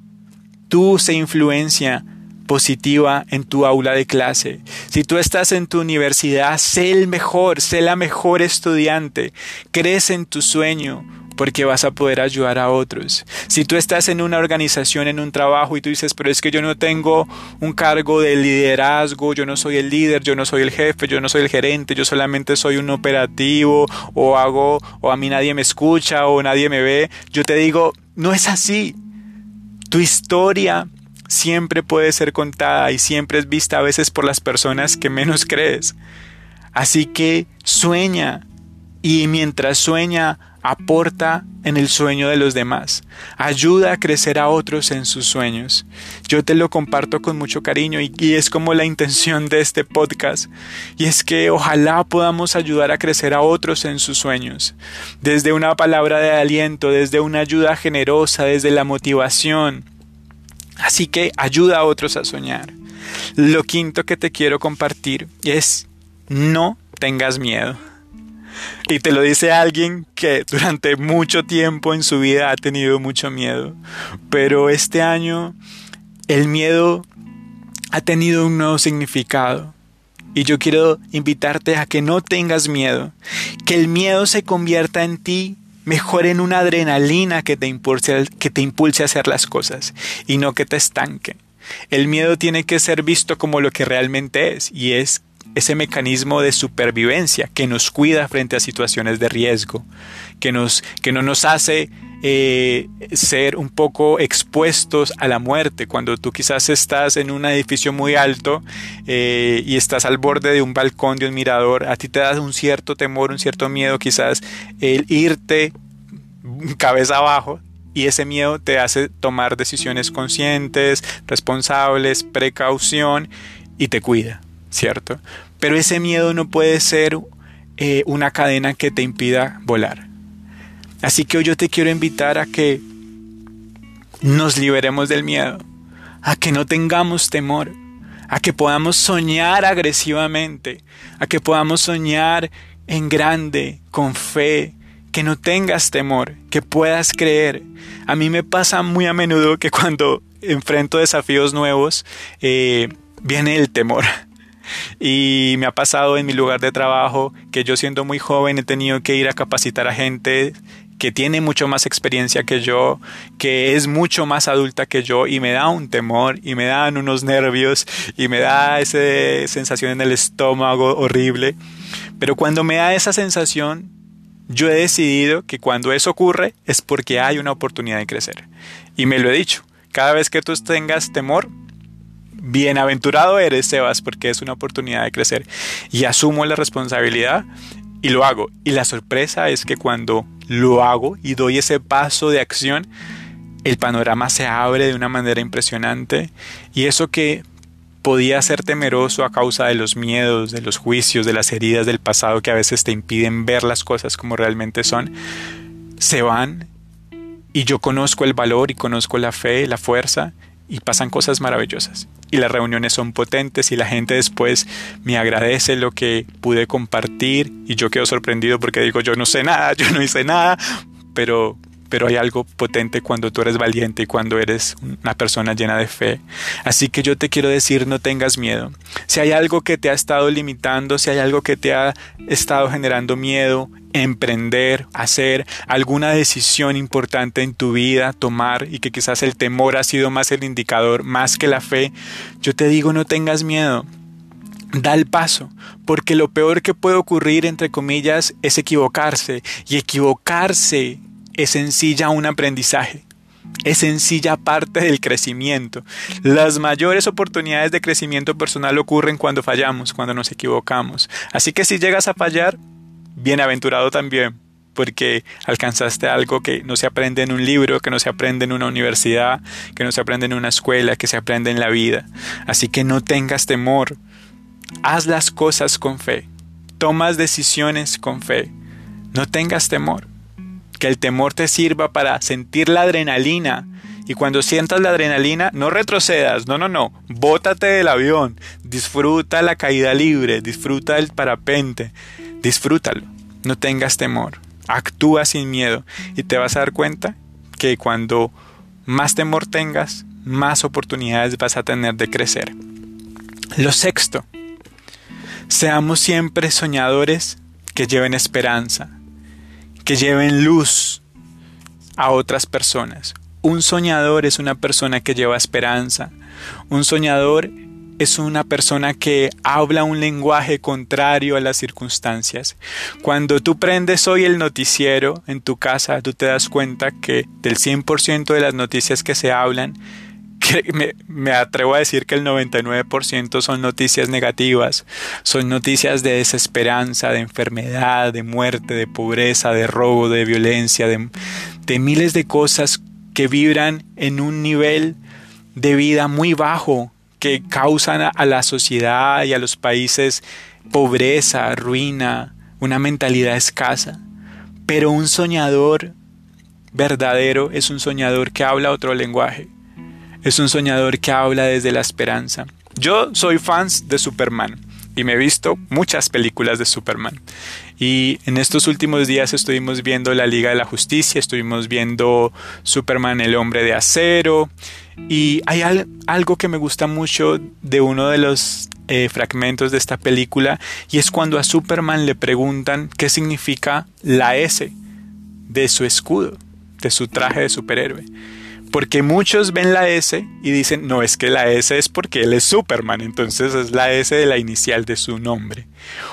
tú se influencia positiva en tu aula de clase. Si tú estás en tu universidad, sé el mejor, sé la mejor estudiante. Crece en tu sueño porque vas a poder ayudar a otros. Si tú estás en una organización, en un trabajo y tú dices, pero es que yo no tengo un cargo de liderazgo, yo no soy el líder, yo no soy el jefe, yo no soy el gerente, yo solamente soy un operativo o hago o a mí nadie me escucha o nadie me ve, yo te digo, no es así. Tu historia siempre puede ser contada y siempre es vista a veces por las personas que menos crees. Así que sueña y mientras sueña aporta en el sueño de los demás, ayuda a crecer a otros en sus sueños. Yo te lo comparto con mucho cariño y, es como la intención de este podcast, y es que ojalá podamos ayudar a crecer a otros en sus sueños, desde una palabra de aliento, desde una ayuda generosa, desde la motivación, Así que ayuda a otros a soñar. Lo quinto que te quiero compartir es no tengas miedo. Y te lo dice alguien que durante mucho tiempo en su vida ha tenido mucho miedo. Pero este año el miedo ha tenido un nuevo significado. Y yo quiero invitarte a que no tengas miedo, que el miedo se convierta en ti mejor en una adrenalina que te, impulse, que te impulse a hacer las cosas y no que te estanque. El miedo tiene que ser visto como lo que realmente es y es ese mecanismo de supervivencia que nos cuida frente a situaciones de riesgo, que, nos, que no nos hace eh, ser un poco expuestos a la muerte. Cuando tú quizás estás en un edificio muy alto eh, y estás al borde de un balcón, de un mirador, a ti te da un cierto temor, un cierto miedo quizás el irte cabeza abajo y ese miedo te hace tomar decisiones conscientes, responsables, precaución y te cuida, ¿cierto? Pero ese miedo no puede ser eh, una cadena que te impida volar. Así que hoy yo te quiero invitar a que nos liberemos del miedo, a que no tengamos temor, a que podamos soñar agresivamente, a que podamos soñar en grande, con fe, que no tengas temor, que puedas creer. A mí me pasa muy a menudo que cuando enfrento desafíos nuevos, eh, viene el temor. Y me ha pasado en mi lugar de trabajo que yo siendo muy joven he tenido que ir a capacitar a gente que tiene mucho más experiencia que yo, que es mucho más adulta que yo y me da un temor y me dan unos nervios y me da esa sensación en el estómago horrible. Pero cuando me da esa sensación, yo he decidido que cuando eso ocurre es porque hay una oportunidad de crecer. Y me lo he dicho, cada vez que tú tengas temor, bienaventurado eres, Sebas, porque es una oportunidad de crecer. Y asumo la responsabilidad y lo hago. Y la sorpresa es que cuando lo hago y doy ese paso de acción, el panorama se abre de una manera impresionante. Y eso que podía ser temeroso a causa de los miedos, de los juicios, de las heridas del pasado que a veces te impiden ver las cosas como realmente son, se van y yo conozco el valor y conozco la fe, la fuerza y pasan cosas maravillosas. Y las reuniones son potentes y la gente después me agradece lo que pude compartir y yo quedo sorprendido porque digo yo no sé nada, yo no hice nada, pero pero hay algo potente cuando tú eres valiente y cuando eres una persona llena de fe. Así que yo te quiero decir, no tengas miedo. Si hay algo que te ha estado limitando, si hay algo que te ha estado generando miedo, emprender, hacer alguna decisión importante en tu vida, tomar y que quizás el temor ha sido más el indicador, más que la fe, yo te digo, no tengas miedo. Da el paso, porque lo peor que puede ocurrir, entre comillas, es equivocarse. Y equivocarse es sencilla un aprendizaje. Es sencilla parte del crecimiento. Las mayores oportunidades de crecimiento personal ocurren cuando fallamos, cuando nos equivocamos. Así que si llegas a fallar, bienaventurado también, porque alcanzaste algo que no se aprende en un libro, que no se aprende en una universidad, que no se aprende en una escuela, que se aprende en la vida. Así que no tengas temor. Haz las cosas con fe. Tomas decisiones con fe. No tengas temor que el temor te sirva para sentir la adrenalina. Y cuando sientas la adrenalina, no retrocedas, no, no, no, bótate del avión, disfruta la caída libre, disfruta el parapente, disfrútalo, no tengas temor, actúa sin miedo y te vas a dar cuenta que cuando más temor tengas, más oportunidades vas a tener de crecer. Lo sexto, seamos siempre soñadores que lleven esperanza, que lleven luz a otras personas. Un soñador es una persona que lleva esperanza. Un soñador es una persona que habla un lenguaje contrario a las circunstancias. Cuando tú prendes hoy el noticiero en tu casa, tú te das cuenta que del 100% de las noticias que se hablan, me, atrevo a decir que el 99% son noticias negativas, son noticias de desesperanza, de enfermedad, de muerte, de pobreza, de robo, de violencia, de, de miles de cosas que vibran en un nivel de vida muy bajo, que causan a la sociedad y a los países pobreza, ruina, una mentalidad escasa. Pero un soñador verdadero es un soñador que habla otro lenguaje, es un soñador que habla desde la esperanza. Yo soy fans de Superman y me he visto muchas películas de Superman. Y en estos últimos días estuvimos viendo la Liga de la Justicia, estuvimos viendo Superman el hombre de acero. Y hay algo que me gusta mucho de uno de los eh, fragmentos de esta película y es cuando a Superman le preguntan qué significa la S de su escudo, de su traje de superhéroe Porque muchos ven la S y dicen, no, es que la S es porque él es Superman, entonces es la S de la inicial de su nombre.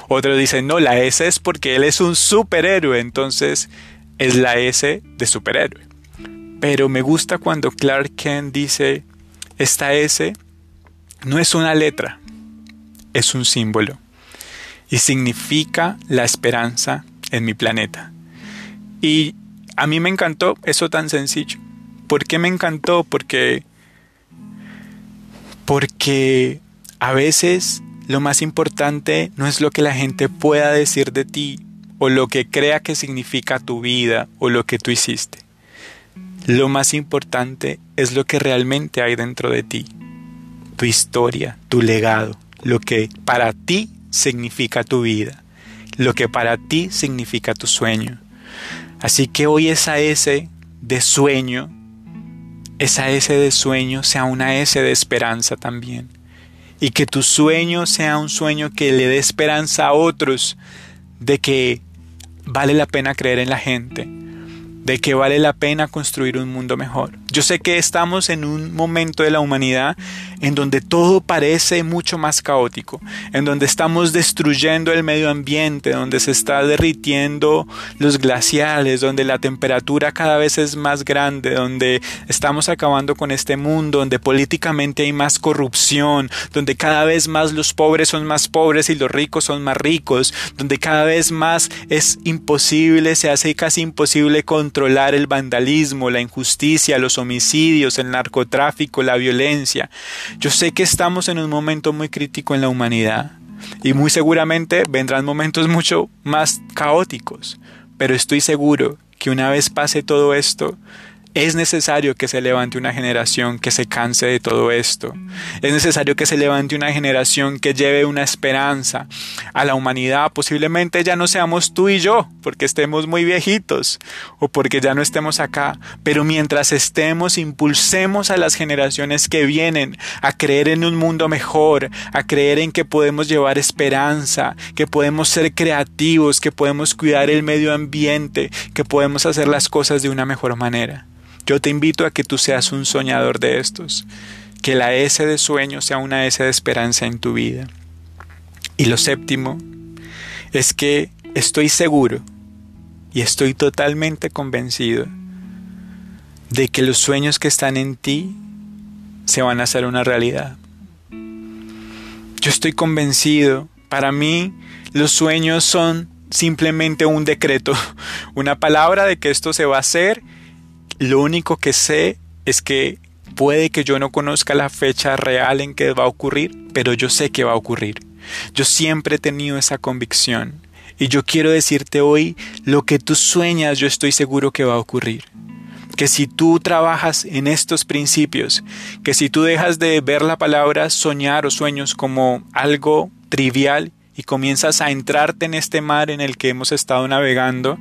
Otros dicen, no, la S es porque él es un superhéroe, entonces es la S de superhéroe. Pero me gusta cuando Clark Kent dice, esta S no es una letra, es un símbolo y significa la esperanza en mi planeta. Y a mí me encantó eso tan sencillo. ¿Por qué me encantó? Porque porque a veces lo más importante no es lo que la gente pueda decir de ti o lo que crea que significa tu vida o lo que tú hiciste. Lo más importante es lo que realmente hay dentro de ti, tu historia, tu legado, lo que para ti significa tu vida, lo que para ti significa tu sueño. Así que hoy esa S de sueño, esa S de sueño sea una S de esperanza también. Y que tu sueño sea un sueño que le dé esperanza a otros de que vale la pena creer en la gente, de que vale la pena construir un mundo mejor. Yo sé que estamos en un momento de la humanidad en donde todo parece mucho más caótico, en donde estamos destruyendo el medio ambiente, donde se está derritiendo los glaciales, donde la temperatura cada vez es más grande, donde estamos acabando con este mundo, donde políticamente hay más corrupción, donde cada vez más los pobres son más pobres y los ricos son más ricos, donde cada vez más es imposible, se hace casi imposible controlar el vandalismo, la injusticia, los homicidios, el narcotráfico, la violencia. Yo sé que estamos en un momento muy crítico en la humanidad y muy seguramente vendrán momentos mucho más caóticos, pero estoy seguro que una vez pase todo esto, es necesario que se levante una generación que se canse de todo esto. Es necesario que se levante una generación que lleve una esperanza a la humanidad. Posiblemente ya no seamos tú y yo, porque estemos muy viejitos o porque ya no estemos acá. Pero mientras estemos, impulsemos a las generaciones que vienen a creer en un mundo mejor, a creer en que podemos llevar esperanza, que podemos ser creativos, que podemos cuidar el medio ambiente, que podemos hacer las cosas de una mejor manera. Yo te invito a que tú seas un soñador de estos, que la S de sueño sea una S de esperanza en tu vida. Y lo séptimo es que estoy seguro y estoy totalmente convencido de que los sueños que están en ti se van a hacer una realidad. Yo estoy convencido, para mí los sueños son simplemente un decreto, una palabra de que esto se va a hacer lo único que sé es que puede que yo no conozca la fecha real en que va a ocurrir, pero yo sé que va a ocurrir. Yo siempre he tenido esa convicción. Y yo quiero decirte hoy, lo que tú sueñas yo estoy seguro que va a ocurrir. Que si tú trabajas en estos principios, que si tú dejas de ver la palabra soñar o sueños como algo trivial y comienzas a entrarte en este mar en el que hemos estado navegando,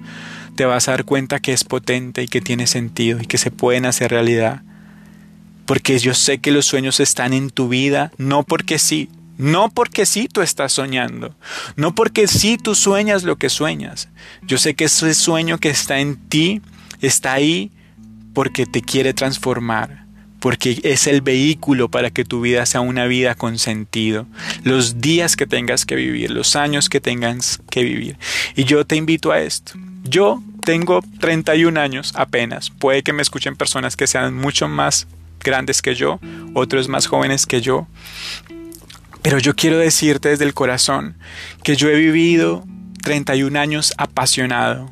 te vas a dar cuenta que es potente y que tiene sentido y que se pueden hacer realidad. Porque yo sé que los sueños están en tu vida, no porque sí, no porque sí tú estás soñando, no porque sí tú sueñas lo que sueñas. Yo sé que ese sueño que está en ti está ahí porque te quiere transformar, porque es el vehículo para que tu vida sea una vida con sentido, los días que tengas que vivir, los años que tengas que vivir. Y yo te invito a esto. Yo tengo 31 años apenas. Puede que me escuchen personas que sean mucho más grandes que yo, otros más jóvenes que yo. Pero yo quiero decirte desde el corazón que yo he vivido 31 años apasionado.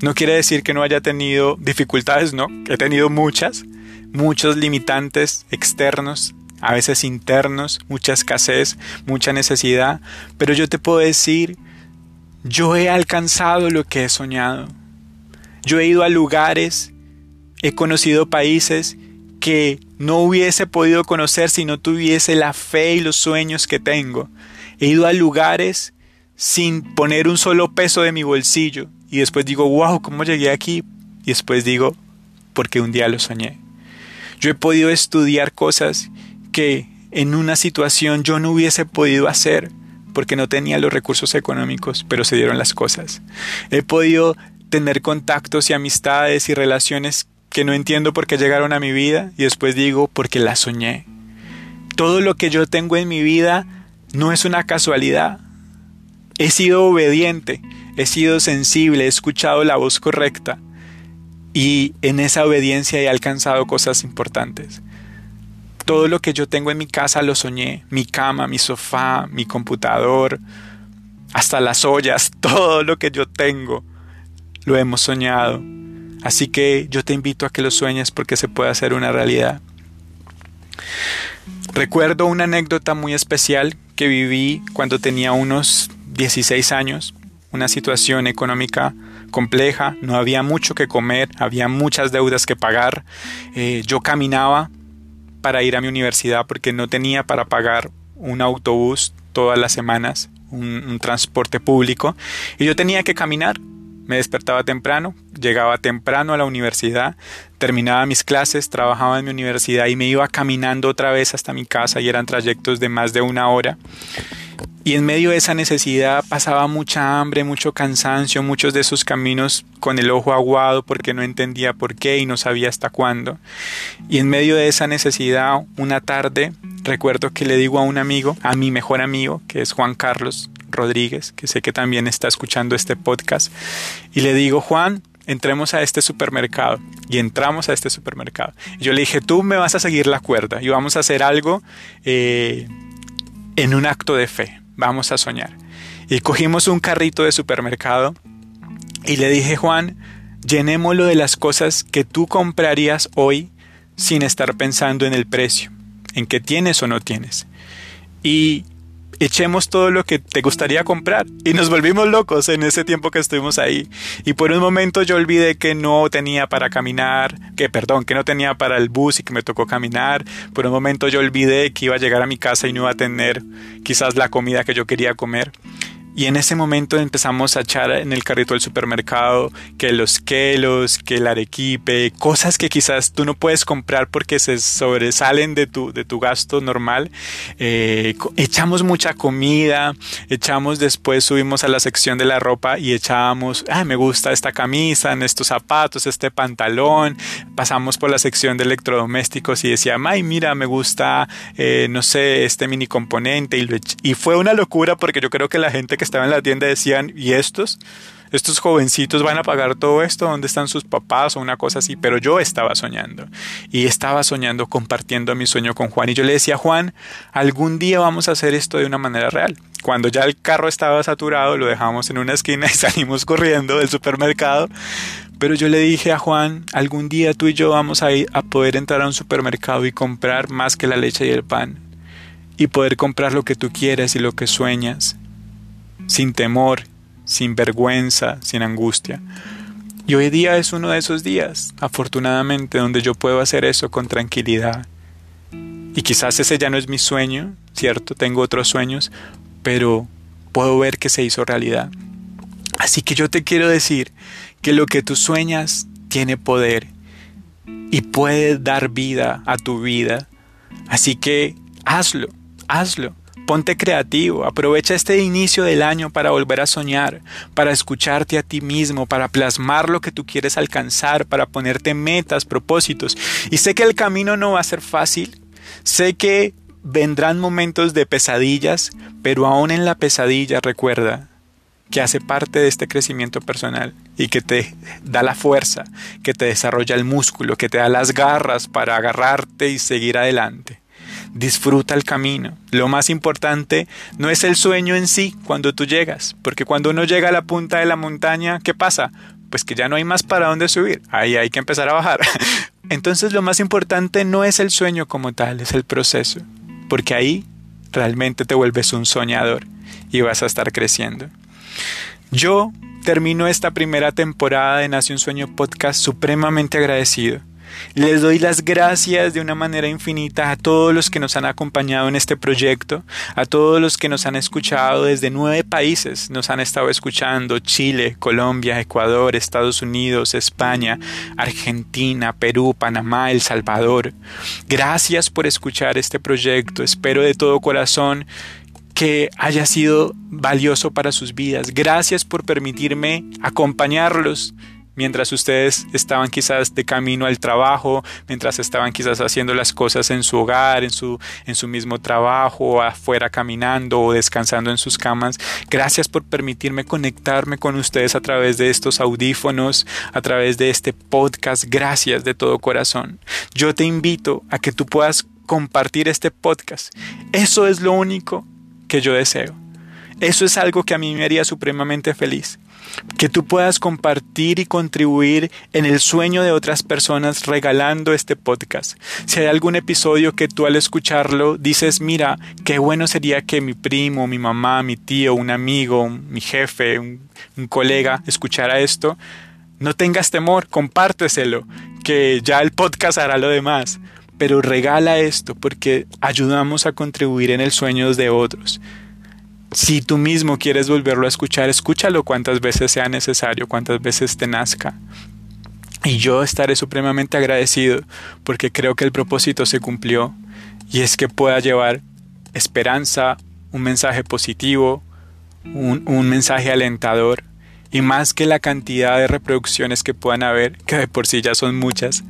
No quiere decir que no haya tenido dificultades, no, he tenido muchas, muchos limitantes externos, a veces internos, mucha escasez, mucha necesidad, pero yo te puedo decir yo he alcanzado lo que he soñado. Yo he ido a lugares, he conocido países que no hubiese podido conocer si no tuviese la fe y los sueños que tengo. He ido a lugares sin poner un solo peso de mi bolsillo y después digo, wow, ¿cómo llegué aquí? Y después digo, porque un día lo soñé. Yo he podido estudiar cosas que en una situación yo no hubiese podido hacer porque no tenía los recursos económicos, pero se dieron las cosas. He podido tener contactos y amistades y relaciones que no entiendo por qué llegaron a mi vida y después digo porque las soñé. Todo lo que yo tengo en mi vida no es una casualidad. He sido obediente, he sido sensible, he escuchado la voz correcta y en esa obediencia he alcanzado cosas importantes. Todo lo que yo tengo en mi casa lo soñé, mi cama, mi sofá, mi computador, hasta las ollas, todo lo que yo tengo lo hemos soñado. Así que yo te invito a que lo sueñes porque se puede hacer una realidad. Recuerdo una anécdota muy especial que viví cuando tenía unos 16 años, una situación económica compleja, no había mucho que comer, había muchas deudas que pagar, eh, yo caminaba para ir a mi universidad porque no tenía para pagar un autobús todas las semanas, un transporte público, y yo tenía que caminar me despertaba temprano, llegaba temprano a la universidad, terminaba mis clases, trabajaba en mi universidad y me iba caminando otra vez hasta mi casa y eran trayectos de más de una hora. Y en medio de esa necesidad pasaba mucha hambre, mucho cansancio, muchos de esos caminos con el ojo aguado porque no entendía por qué y no sabía hasta cuándo. Y en medio de esa necesidad, una tarde, recuerdo que le digo a un amigo, a mi mejor amigo, que es Juan Carlos, Rodríguez, que sé que también está escuchando este podcast, y le digo, Juan, entremos a este supermercado. Y entramos a este supermercado. Y yo le dije, tú me vas a seguir la cuerda y vamos a hacer algo eh, en un acto de fe. Vamos a soñar. Y cogimos un carrito de supermercado y le dije, Juan, llenémoslo de las cosas que tú comprarías hoy sin estar pensando en el precio, en qué tienes o no tienes. Y echemos todo lo que te gustaría comprar. Y nos volvimos locos en ese tiempo que estuvimos ahí. Y por un momento yo olvidé que no tenía para caminar, que perdón, que no tenía para el bus y que me tocó caminar. Por un momento yo olvidé que iba a llegar a mi casa y no iba a tener quizás la comida que yo quería comer. Y en ese momento empezamos a echar en el carrito del supermercado que los kelos, que el arequipe, cosas que quizás tú no puedes comprar porque se sobresalen de tu, de tu gasto normal. Eh, echamos mucha comida, echamos después, subimos a la sección de la ropa y echábamos, ah, me gusta esta camisa, estos zapatos, este pantalón. Pasamos por la sección de electrodomésticos y decía, ay, mira, me gusta, eh, no sé, este mini componente. Y, y fue una locura porque yo creo que la gente que estaban en la tienda decían, ¿y estos? Estos jovencitos van a pagar todo esto, ¿dónde están sus papás o una cosa así? Pero yo estaba soñando y estaba soñando compartiendo mi sueño con Juan y yo le decía, Juan, algún día vamos a hacer esto de una manera real. Cuando ya el carro estaba saturado, lo dejamos en una esquina y salimos corriendo del supermercado. Pero yo le dije a Juan, algún día tú y yo vamos a, ir a poder entrar a un supermercado y comprar más que la leche y el pan. Y poder comprar lo que tú quieras y lo que sueñas sin temor, sin vergüenza, sin angustia. Y hoy día es uno de esos días, afortunadamente, donde yo puedo hacer eso con tranquilidad. Y quizás ese ya no es mi sueño, ¿cierto? Tengo otros sueños, pero puedo ver que se hizo realidad. Así que yo te quiero decir que lo que tú sueñas tiene poder y puede dar vida a tu vida. Así que hazlo, hazlo. Ponte creativo, aprovecha este inicio del año para volver a soñar, para escucharte a ti mismo, para plasmar lo que tú quieres alcanzar, para ponerte metas, propósitos. Y sé que el camino no va a ser fácil, sé que vendrán momentos de pesadillas, pero aún en la pesadilla recuerda que hace parte de este crecimiento personal y que te da la fuerza, que te desarrolla el músculo, que te da las garras para agarrarte y seguir adelante disfruta el camino. Lo más importante no es el sueño en sí cuando tú llegas, porque cuando uno llega a la punta de la montaña, ¿qué pasa? Pues que ya no hay más para dónde subir, ahí hay que empezar a bajar. Entonces lo más importante no es el sueño como tal, es el proceso, porque ahí realmente te vuelves un soñador y vas a estar creciendo. Yo termino esta primera temporada de Nace un Sueño Podcast supremamente agradecido les doy las gracias de una manera infinita a todos los que nos han acompañado en este proyecto, a todos los que nos han escuchado desde nueve países, nos han estado escuchando Chile, Colombia, Ecuador, Estados Unidos, España, Argentina, Perú, Panamá, El Salvador. Gracias por escuchar este proyecto, espero de todo corazón que haya sido valioso para sus vidas. Gracias por permitirme acompañarlos mientras ustedes estaban quizás de camino al trabajo, mientras estaban quizás haciendo las cosas en su hogar, en su, en su mismo trabajo, afuera caminando o descansando en sus camas. Gracias por permitirme conectarme con ustedes a través de estos audífonos, a través de este podcast. Gracias de todo corazón. Yo te invito a que tú puedas compartir este podcast. Eso es lo único que yo deseo. Eso es algo que a mí me haría supremamente feliz. Que tú puedas compartir y contribuir en el sueño de otras personas regalando este podcast. Si hay algún episodio que tú al escucharlo dices, mira, qué bueno sería que mi primo, mi mamá, mi tío, un amigo, mi jefe, un, colega escuchara esto, no tengas temor, compárteselo, que ya el podcast hará lo demás. Pero regala esto porque ayudamos a contribuir en el sueño de otros. Si tú mismo quieres volverlo a escuchar, escúchalo cuantas veces sea necesario, cuantas veces te nazca. Y yo estaré supremamente agradecido porque creo que el propósito se cumplió y es que pueda llevar esperanza, un mensaje positivo, un, un, mensaje alentador y más que la cantidad de reproducciones que puedan haber, que de por sí ya son muchas,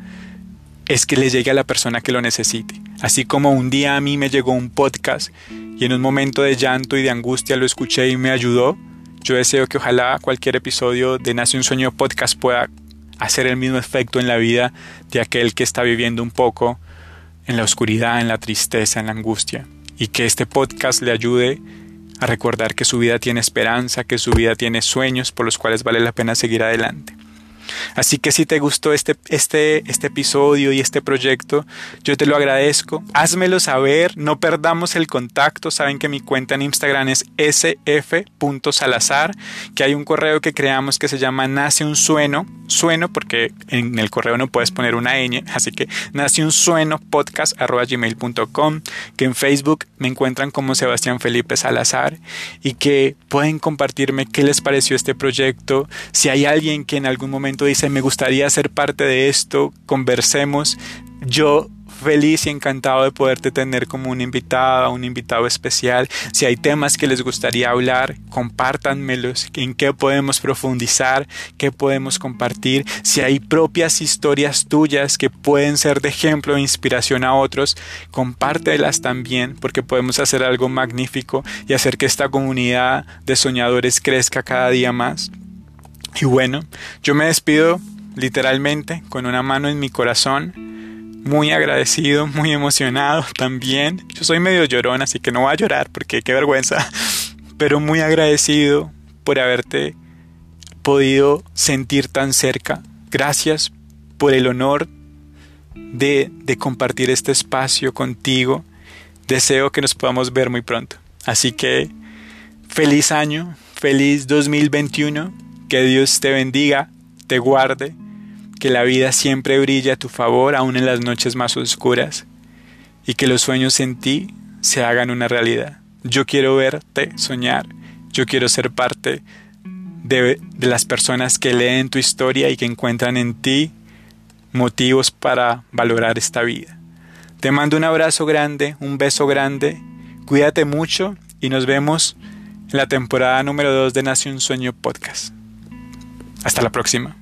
es que le llegue a la persona que lo necesite. Así como un día a mí me llegó un podcast y en un momento de llanto y de angustia lo escuché y me ayudó, yo deseo que ojalá cualquier episodio de Nace un Sueño podcast pueda hacer el mismo efecto en la vida de aquel que está viviendo un poco en la oscuridad, en la tristeza, en la angustia. Y que este podcast le ayude a recordar que su vida tiene esperanza, que su vida tiene sueños por los cuales vale la pena seguir adelante. Así que si te gustó este, este, este episodio y este proyecto, yo te lo agradezco. Házmelo saber, no perdamos el contacto. Saben que mi cuenta en Instagram es sf.salazar, que hay un correo que creamos que se llama Nace un Sueno. Sueno porque en el correo no puedes poner una ñ, así que nace un sueno podcast gmail.com, que en Facebook me encuentran como Sebastián Felipe Salazar y que pueden compartirme qué les pareció este proyecto. Si hay alguien que en algún momento dice, me gustaría ser parte de esto, conversemos. Yo feliz y encantado de poderte tener como un invitado, un invitado especial. Si hay temas que les gustaría hablar, compártanmelos, en qué podemos profundizar, qué podemos compartir. Si hay propias historias tuyas que pueden ser de ejemplo e inspiración a otros, compártelas también porque podemos hacer algo magnífico y hacer que esta comunidad de soñadores crezca cada día más. Y bueno, yo me despido literalmente con una mano en mi corazón, muy agradecido, muy emocionado también. Yo soy medio llorón, así que no voy a llorar porque qué vergüenza, pero muy agradecido por haberte podido sentir tan cerca. Gracias por el honor de, de compartir este espacio contigo. Deseo que nos podamos ver muy pronto. Así que feliz año, feliz 2021 que Dios te bendiga, te guarde, que la vida siempre brille a tu favor aun en las noches más oscuras y que los sueños en ti se hagan una realidad. Yo quiero verte soñar, yo quiero ser parte de, de las personas que leen tu historia y que encuentran en ti motivos para valorar esta vida. Te mando un abrazo grande, un beso grande, cuídate mucho y nos vemos en la temporada número 2 de Nace un Sueño Podcast. Hasta la próxima.